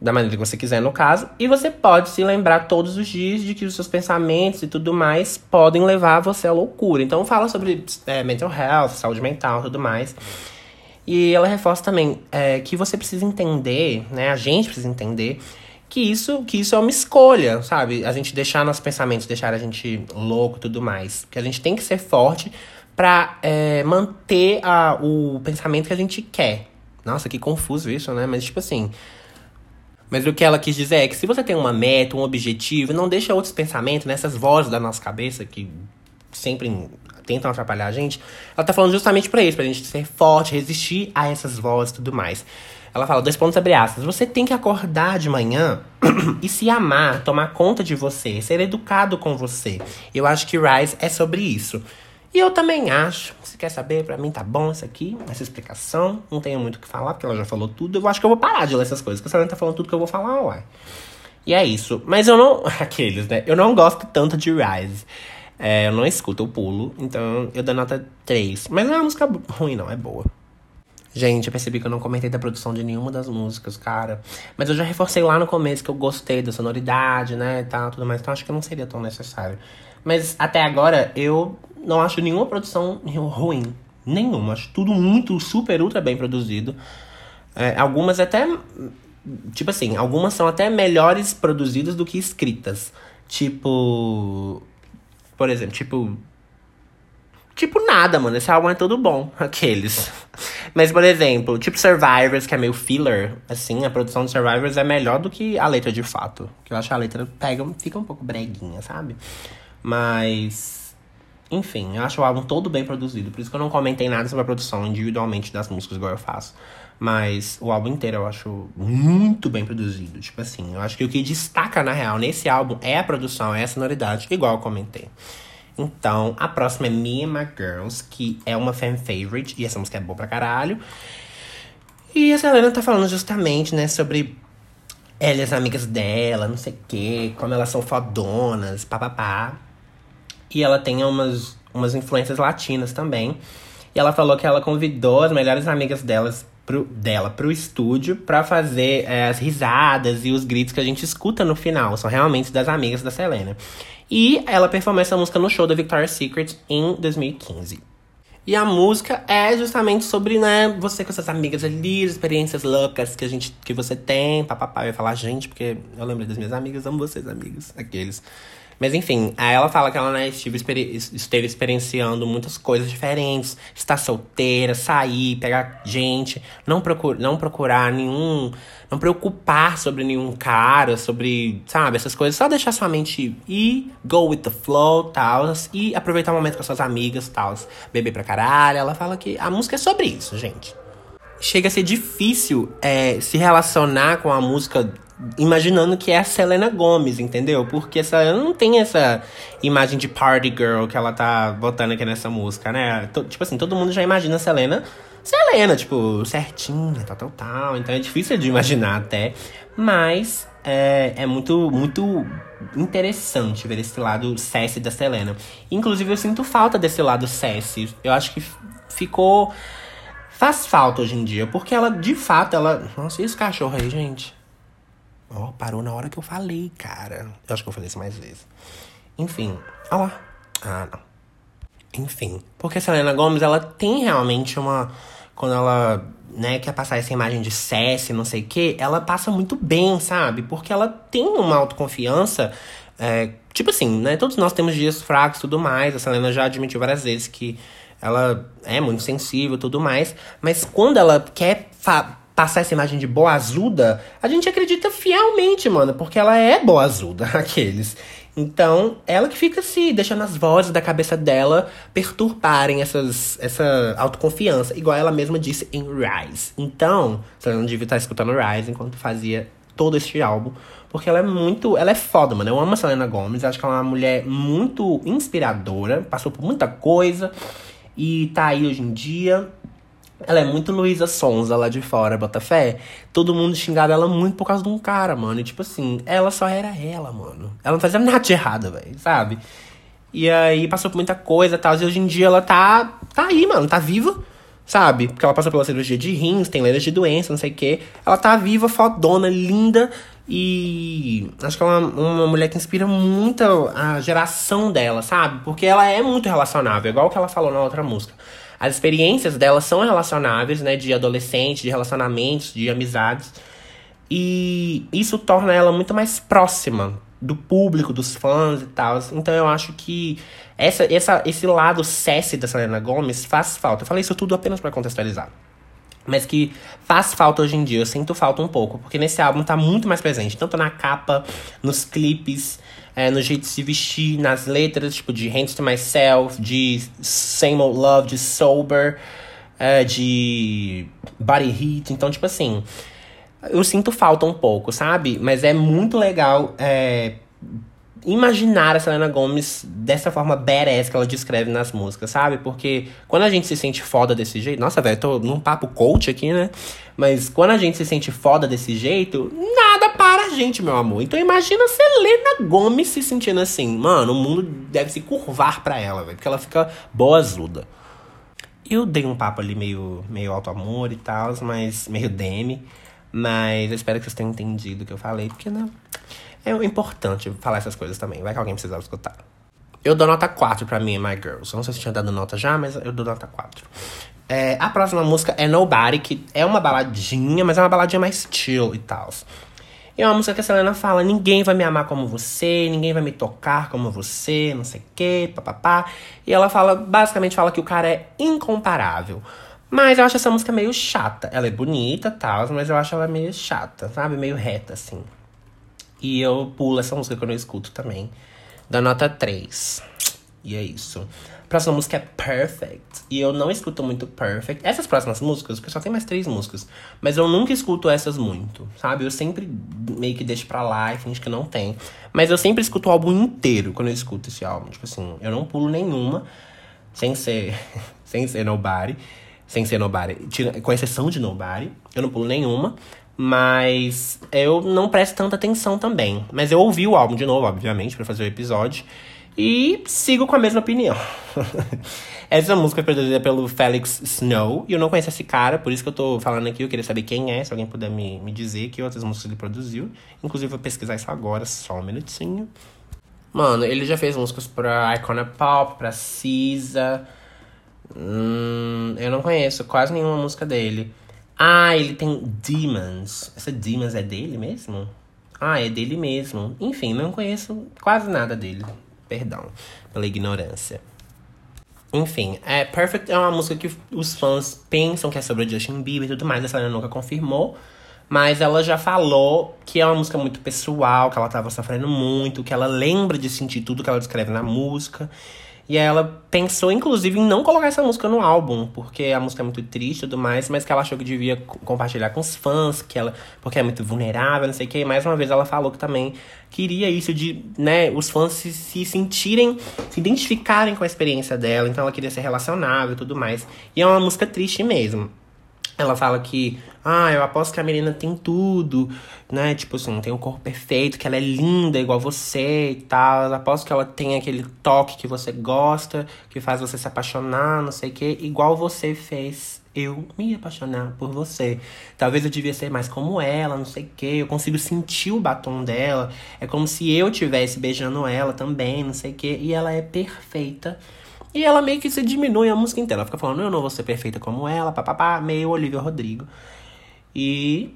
da maneira que você quiser, no caso, e você pode se lembrar todos os dias de que os seus pensamentos e tudo mais podem levar você à loucura. Então, fala sobre é, mental health, saúde mental tudo mais. E ela reforça também é, que você precisa entender, né? A gente precisa entender que isso, que isso é uma escolha, sabe? A gente deixar nossos pensamentos, deixar a gente louco e tudo mais. Que a gente tem que ser forte para é, manter a, o pensamento que a gente quer. Nossa, que confuso isso, né? Mas tipo assim. Mas o que ela quis dizer é que se você tem uma meta, um objetivo, não deixa outros pensamentos, nessas né, vozes da nossa cabeça que sempre tentam atrapalhar a gente, ela tá falando justamente para isso, pra gente ser forte, resistir a essas vozes e tudo mais. Ela fala, dois pontos abre aspas, você tem que acordar de manhã e se amar, tomar conta de você, ser educado com você. Eu acho que Rise é sobre isso. E eu também acho. Se quer saber, para mim tá bom isso aqui, essa explicação. Não tenho muito o que falar, porque ela já falou tudo. Eu acho que eu vou parar de ler essas coisas, porque a senhora tá falando tudo que eu vou falar, uai. E é isso. Mas eu não. Aqueles, né? Eu não gosto tanto de Rise. É, eu não escuto, eu pulo. Então eu dou nota 3. Mas não é uma música ruim, não, é boa. Gente, eu percebi que eu não comentei da produção de nenhuma das músicas, cara. Mas eu já reforcei lá no começo que eu gostei da sonoridade, né, e tal, tudo mais. Então acho que não seria tão necessário. Mas até agora eu não acho nenhuma produção ruim. Nenhuma. Acho tudo muito, super, ultra bem produzido. É, algumas até. Tipo assim, algumas são até melhores produzidas do que escritas. Tipo. Por exemplo, tipo. Tipo nada, mano. Esse álbum é todo bom. Aqueles. Mas, por exemplo, tipo Survivors, que é meio filler, assim, a produção de Survivors é melhor do que a letra de fato. Que eu acho que a letra pega, fica um pouco breguinha, sabe? Mas. Enfim, eu acho o álbum todo bem produzido. Por isso que eu não comentei nada sobre a produção individualmente das músicas, igual eu faço. Mas o álbum inteiro eu acho muito bem produzido. Tipo assim, eu acho que o que destaca, na real, nesse álbum é a produção, é a sonoridade, igual eu comentei. Então, a próxima é Me and My Girls, que é uma fan favorite, e essa música é boa pra caralho. E a Selena tá falando justamente, né, sobre ela e as amigas dela, não sei o quê, como elas são fodonas, papapá. E ela tem umas, umas influências latinas também. E ela falou que ela convidou as melhores amigas delas pro, dela pro estúdio para fazer é, as risadas e os gritos que a gente escuta no final. São realmente das amigas da Selena. E ela performou essa música no show da Victoria's Secret em 2015. E a música é justamente sobre, né, você com suas amigas ali, experiências loucas que a gente que você tem, papapá. Eu ia falar gente, porque eu lembro das minhas amigas, amo vocês, amigos, aqueles. Mas enfim, aí ela fala que ela né, esteve, esteve experienciando muitas coisas diferentes. Estar solteira, sair, pegar gente, não, procur, não procurar nenhum. Não preocupar sobre nenhum cara, sobre, sabe, essas coisas. Só deixar sua mente ir, go with the flow, tal. E aproveitar o momento com as suas amigas, tal. Beber pra caralho. Ela fala que a música é sobre isso, gente. Chega a ser difícil é, se relacionar com a música imaginando que é a Selena Gomes, entendeu? Porque essa não tem essa imagem de party girl que ela tá botando aqui nessa música, né? Tipo assim, todo mundo já imagina a Selena Selena, tipo, certinha, tal, tal, tal. Então é difícil de imaginar até. Mas é, é muito, muito interessante ver esse lado sassy da Selena. Inclusive, eu sinto falta desse lado sassy. Eu acho que ficou. Faz falta hoje em dia, porque ela, de fato, ela. Nossa, e esse cachorro aí, gente? Ó, oh, parou na hora que eu falei, cara. Eu acho que eu falei isso mais vezes. Enfim, olha lá. Ah, não. Enfim, porque a Selena Gomes, ela tem realmente uma. Quando ela né, quer passar essa imagem de Cessi, não sei o quê, ela passa muito bem, sabe? Porque ela tem uma autoconfiança. É, tipo assim, né? Todos nós temos dias fracos e tudo mais. A Selena já admitiu várias vezes que ela é muito sensível e tudo mais. Mas quando ela quer passar essa imagem de boazuda, a gente acredita fielmente, mano, porque ela é boazuda, aqueles. Então, ela que fica se deixando as vozes da cabeça dela perturbarem essas, essa autoconfiança, igual ela mesma disse em Rise. Então, você não devia estar escutando Rise enquanto fazia todo este álbum, porque ela é muito. Ela é foda, mano. Eu amo a Selena Gomez, acho que ela é uma mulher muito inspiradora, passou por muita coisa e tá aí hoje em dia. Ela é muito Luísa Sonza lá de fora, Botafé. Todo mundo xingava ela muito por causa de um cara, mano. E tipo assim, ela só era ela, mano. Ela não fazia nada de errado, velho, sabe? E aí passou por muita coisa e tal. E hoje em dia ela tá, tá aí, mano, tá viva, sabe? Porque ela passou pela cirurgia de rins, tem letras de doença, não sei o quê. Ela tá viva, fodona, linda. E acho que é uma, uma mulher que inspira muito a geração dela, sabe? Porque ela é muito relacionável, igual o que ela falou na outra música. As experiências dela são relacionáveis, né? De adolescente, de relacionamentos, de amizades. E isso torna ela muito mais próxima do público, dos fãs e tal. Então eu acho que essa, essa, esse lado sassy da Selena Gomez faz falta. Eu falei isso tudo apenas para contextualizar. Mas que faz falta hoje em dia, eu sinto falta um pouco. Porque nesse álbum tá muito mais presente. Tanto na capa, nos clipes, é, no jeito de se vestir, nas letras, tipo, de Hands to Myself, de Same Old Love, de Sober, é, de Body Heat. Então, tipo assim, eu sinto falta um pouco, sabe? Mas é muito legal é, imaginar a Selena Gomez dessa forma badass que ela descreve nas músicas, sabe? Porque quando a gente se sente foda desse jeito. Nossa, velho, tô num papo coach aqui, né? Mas quando a gente se sente foda desse jeito, nada para a gente, meu amor. Então imagina a Selena Gomez se sentindo assim. Mano, o mundo deve se curvar pra ela, velho. Porque ela fica boazuda. Eu dei um papo ali meio, meio auto-amor e tal, mas meio demi. Mas eu espero que vocês tenham entendido o que eu falei, porque, né? É importante falar essas coisas também. Vai que alguém precisava escutar. Eu dou nota 4 pra mim, My Girls. Eu não sei se tinha dado nota já, mas eu dou nota 4. É, a próxima música é Nobody, que é uma baladinha, mas é uma baladinha mais chill e tal. E é uma música que a Selena fala: ninguém vai me amar como você, ninguém vai me tocar como você, não sei o quê, papapá. E ela fala, basicamente fala que o cara é incomparável. Mas eu acho essa música meio chata. Ela é bonita e tal, mas eu acho ela meio chata, sabe? Meio reta, assim. E eu pulo essa música quando eu escuto também. Da nota 3. E é isso. Próxima música é Perfect. E eu não escuto muito Perfect. Essas próximas músicas, porque só tem mais três músicas. Mas eu nunca escuto essas muito, sabe? Eu sempre meio que deixo pra lá e finge que não tem. Mas eu sempre escuto o álbum inteiro quando eu escuto esse álbum. Tipo assim, eu não pulo nenhuma. Sem ser. sem ser Nobody. Sem ser Nobody. Com exceção de Nobody. Eu não pulo nenhuma. Mas eu não presto tanta atenção também. Mas eu ouvi o álbum de novo, obviamente, para fazer o episódio. E sigo com a mesma opinião. Essa música é produzida pelo Felix Snow. E eu não conheço esse cara, por isso que eu tô falando aqui. Eu queria saber quem é, se alguém puder me, me dizer que outras músicas ele produziu. Inclusive, vou pesquisar isso agora, só um minutinho. Mano, ele já fez músicas pra Icona Pop, pra Cisa. Hum, eu não conheço quase nenhuma música dele. Ah, ele tem Demons. Essa Demons é dele mesmo? Ah, é dele mesmo. Enfim, não conheço quase nada dele. Perdão pela ignorância. Enfim, é, Perfect é uma música que os fãs pensam que é sobre Justin Bieber e tudo mais. A Selena nunca confirmou. Mas ela já falou que é uma música muito pessoal, que ela tava sofrendo muito, que ela lembra de sentir tudo que ela descreve na música. E ela pensou, inclusive, em não colocar essa música no álbum, porque a música é muito triste e tudo mais, mas que ela achou que devia compartilhar com os fãs, que ela, porque é muito vulnerável, não sei o que. E mais uma vez ela falou que também queria isso de, né, os fãs se, se sentirem, se identificarem com a experiência dela, então ela queria ser relacionável e tudo mais. E é uma música triste mesmo. Ela fala que, ah, eu aposto que a menina tem tudo, né? Tipo assim, tem o um corpo perfeito, que ela é linda igual você e tal. Eu aposto que ela tem aquele toque que você gosta, que faz você se apaixonar, não sei o quê, igual você fez eu me apaixonar por você. Talvez eu devia ser mais como ela, não sei o quê. Eu consigo sentir o batom dela. É como se eu tivesse beijando ela também, não sei o quê. E ela é perfeita e ela meio que se diminui a música inteira. Ela fica falando, eu não vou ser perfeita como ela, papapá, meio Olivia Rodrigo. E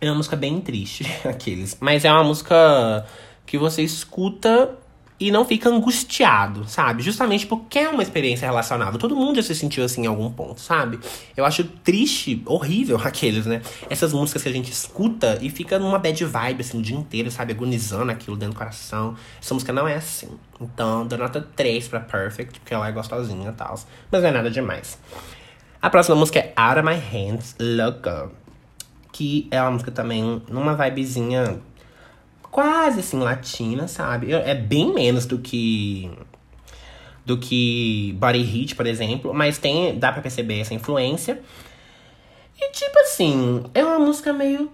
é uma música bem triste, aqueles. Mas é uma música que você escuta e não fica angustiado, sabe? Justamente porque é uma experiência relacionável. Todo mundo já se sentiu assim em algum ponto, sabe? Eu acho triste, horrível aqueles, né? Essas músicas que a gente escuta e fica numa bad vibe, assim, o dia inteiro, sabe? Agonizando aquilo dentro do coração. Essa música não é assim. Então, dou nota 3 pra Perfect, porque ela é gostosinha e tal. Mas não é nada demais. A próxima música é Out of My Hands, Loco. Que é uma música também numa vibezinha quase assim latina, sabe? É bem menos do que do que Body Heat, por exemplo, mas tem dá para perceber essa influência. E tipo assim, é uma música meio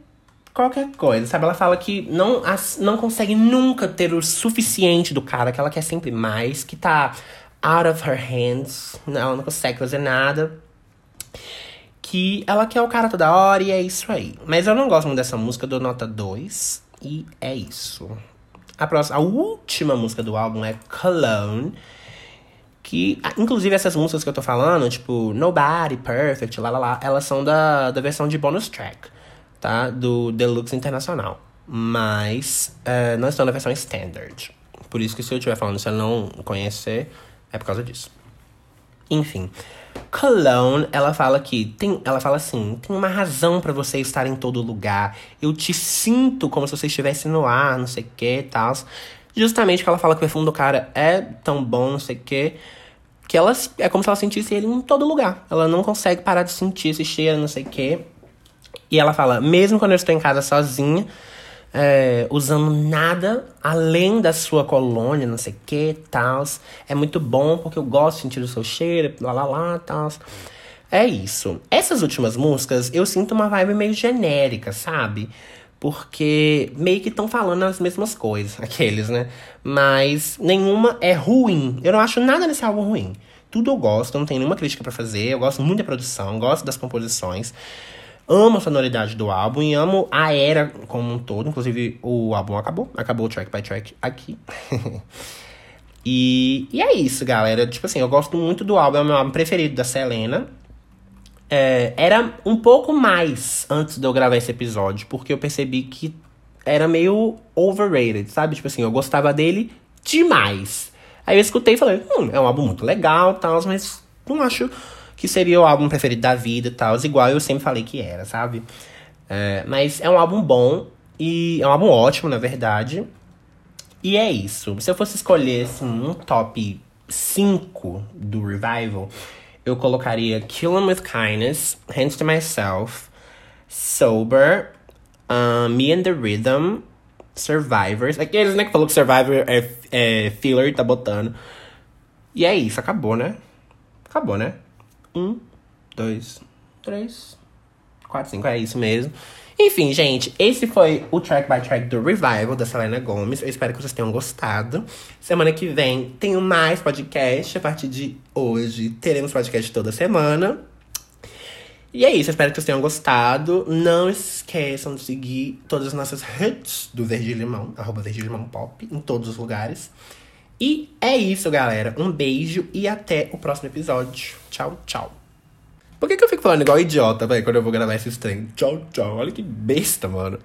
qualquer coisa, sabe? Ela fala que não, não consegue nunca ter o suficiente do cara, que ela quer sempre mais, que tá out of her hands, ela não consegue fazer nada. Que ela quer o cara toda hora e é isso aí. Mas eu não gosto muito dessa música, dou nota 2. E é isso. A, próxima, a última música do álbum é Cologne. Que, inclusive, essas músicas que eu tô falando, tipo Nobody, Perfect, lá lá lá, elas são da, da versão de bonus track, tá? Do Deluxe Internacional. Mas uh, não estão na versão standard. Por isso que se eu estiver falando, se eu não conhecer, é por causa disso. Enfim. Cologne, ela fala que tem, ela fala assim, tem uma razão para você estar em todo lugar. Eu te sinto como se você estivesse no ar, não sei o que, tal. Justamente que ela fala que o perfume do cara é tão bom, não sei o que, que ela é como se ela sentisse ele em todo lugar. Ela não consegue parar de sentir esse cheiro, não sei o que. E ela fala, mesmo quando eu estou em casa sozinha, é, usando nada além da sua colônia, não sei o que, tal. É muito bom porque eu gosto de sentir o seu cheiro, lá lá lá, tal. É isso. Essas últimas músicas eu sinto uma vibe meio genérica, sabe? Porque meio que estão falando as mesmas coisas, aqueles, né? Mas nenhuma é ruim. Eu não acho nada nesse álbum ruim. Tudo eu gosto, não tenho nenhuma crítica para fazer. Eu gosto muito da produção, gosto das composições. Amo a sonoridade do álbum e amo a era como um todo. Inclusive, o álbum acabou. Acabou track by track aqui. e, e é isso, galera. Tipo assim, eu gosto muito do álbum. É o meu álbum preferido da Selena. É, era um pouco mais antes de eu gravar esse episódio, porque eu percebi que era meio overrated, sabe? Tipo assim, eu gostava dele demais. Aí eu escutei e falei, hum, é um álbum muito legal, tal, mas não acho que seria o álbum preferido da vida e tal, igual eu sempre falei que era, sabe? É, mas é um álbum bom e é um álbum ótimo, na verdade. E é isso. Se eu fosse escolher assim, um top 5 do Revival, eu colocaria Kill 'Em With Kindness, Hands to Myself, Sober, Me and the Rhythm, Survivors. Aqueles, né, que falou que Survivor é, é filler, tá botando. E é isso, acabou, né? Acabou, né? Um, dois, três, quatro, cinco. É isso mesmo. Enfim, gente, esse foi o track by track do Revival da Selena Gomes. Eu espero que vocês tenham gostado. Semana que vem tenho mais podcast. A partir de hoje teremos podcast toda semana. E é isso, espero que vocês tenham gostado. Não esqueçam de seguir todas as nossas redes do Verde Limão, arroba Verde Limão Pop, em todos os lugares. E é isso, galera. Um beijo e até o próximo episódio. Tchau, tchau. Por que, que eu fico falando igual idiota, velho, quando eu vou gravar esse trem? Tchau, tchau. Olha que besta, mano.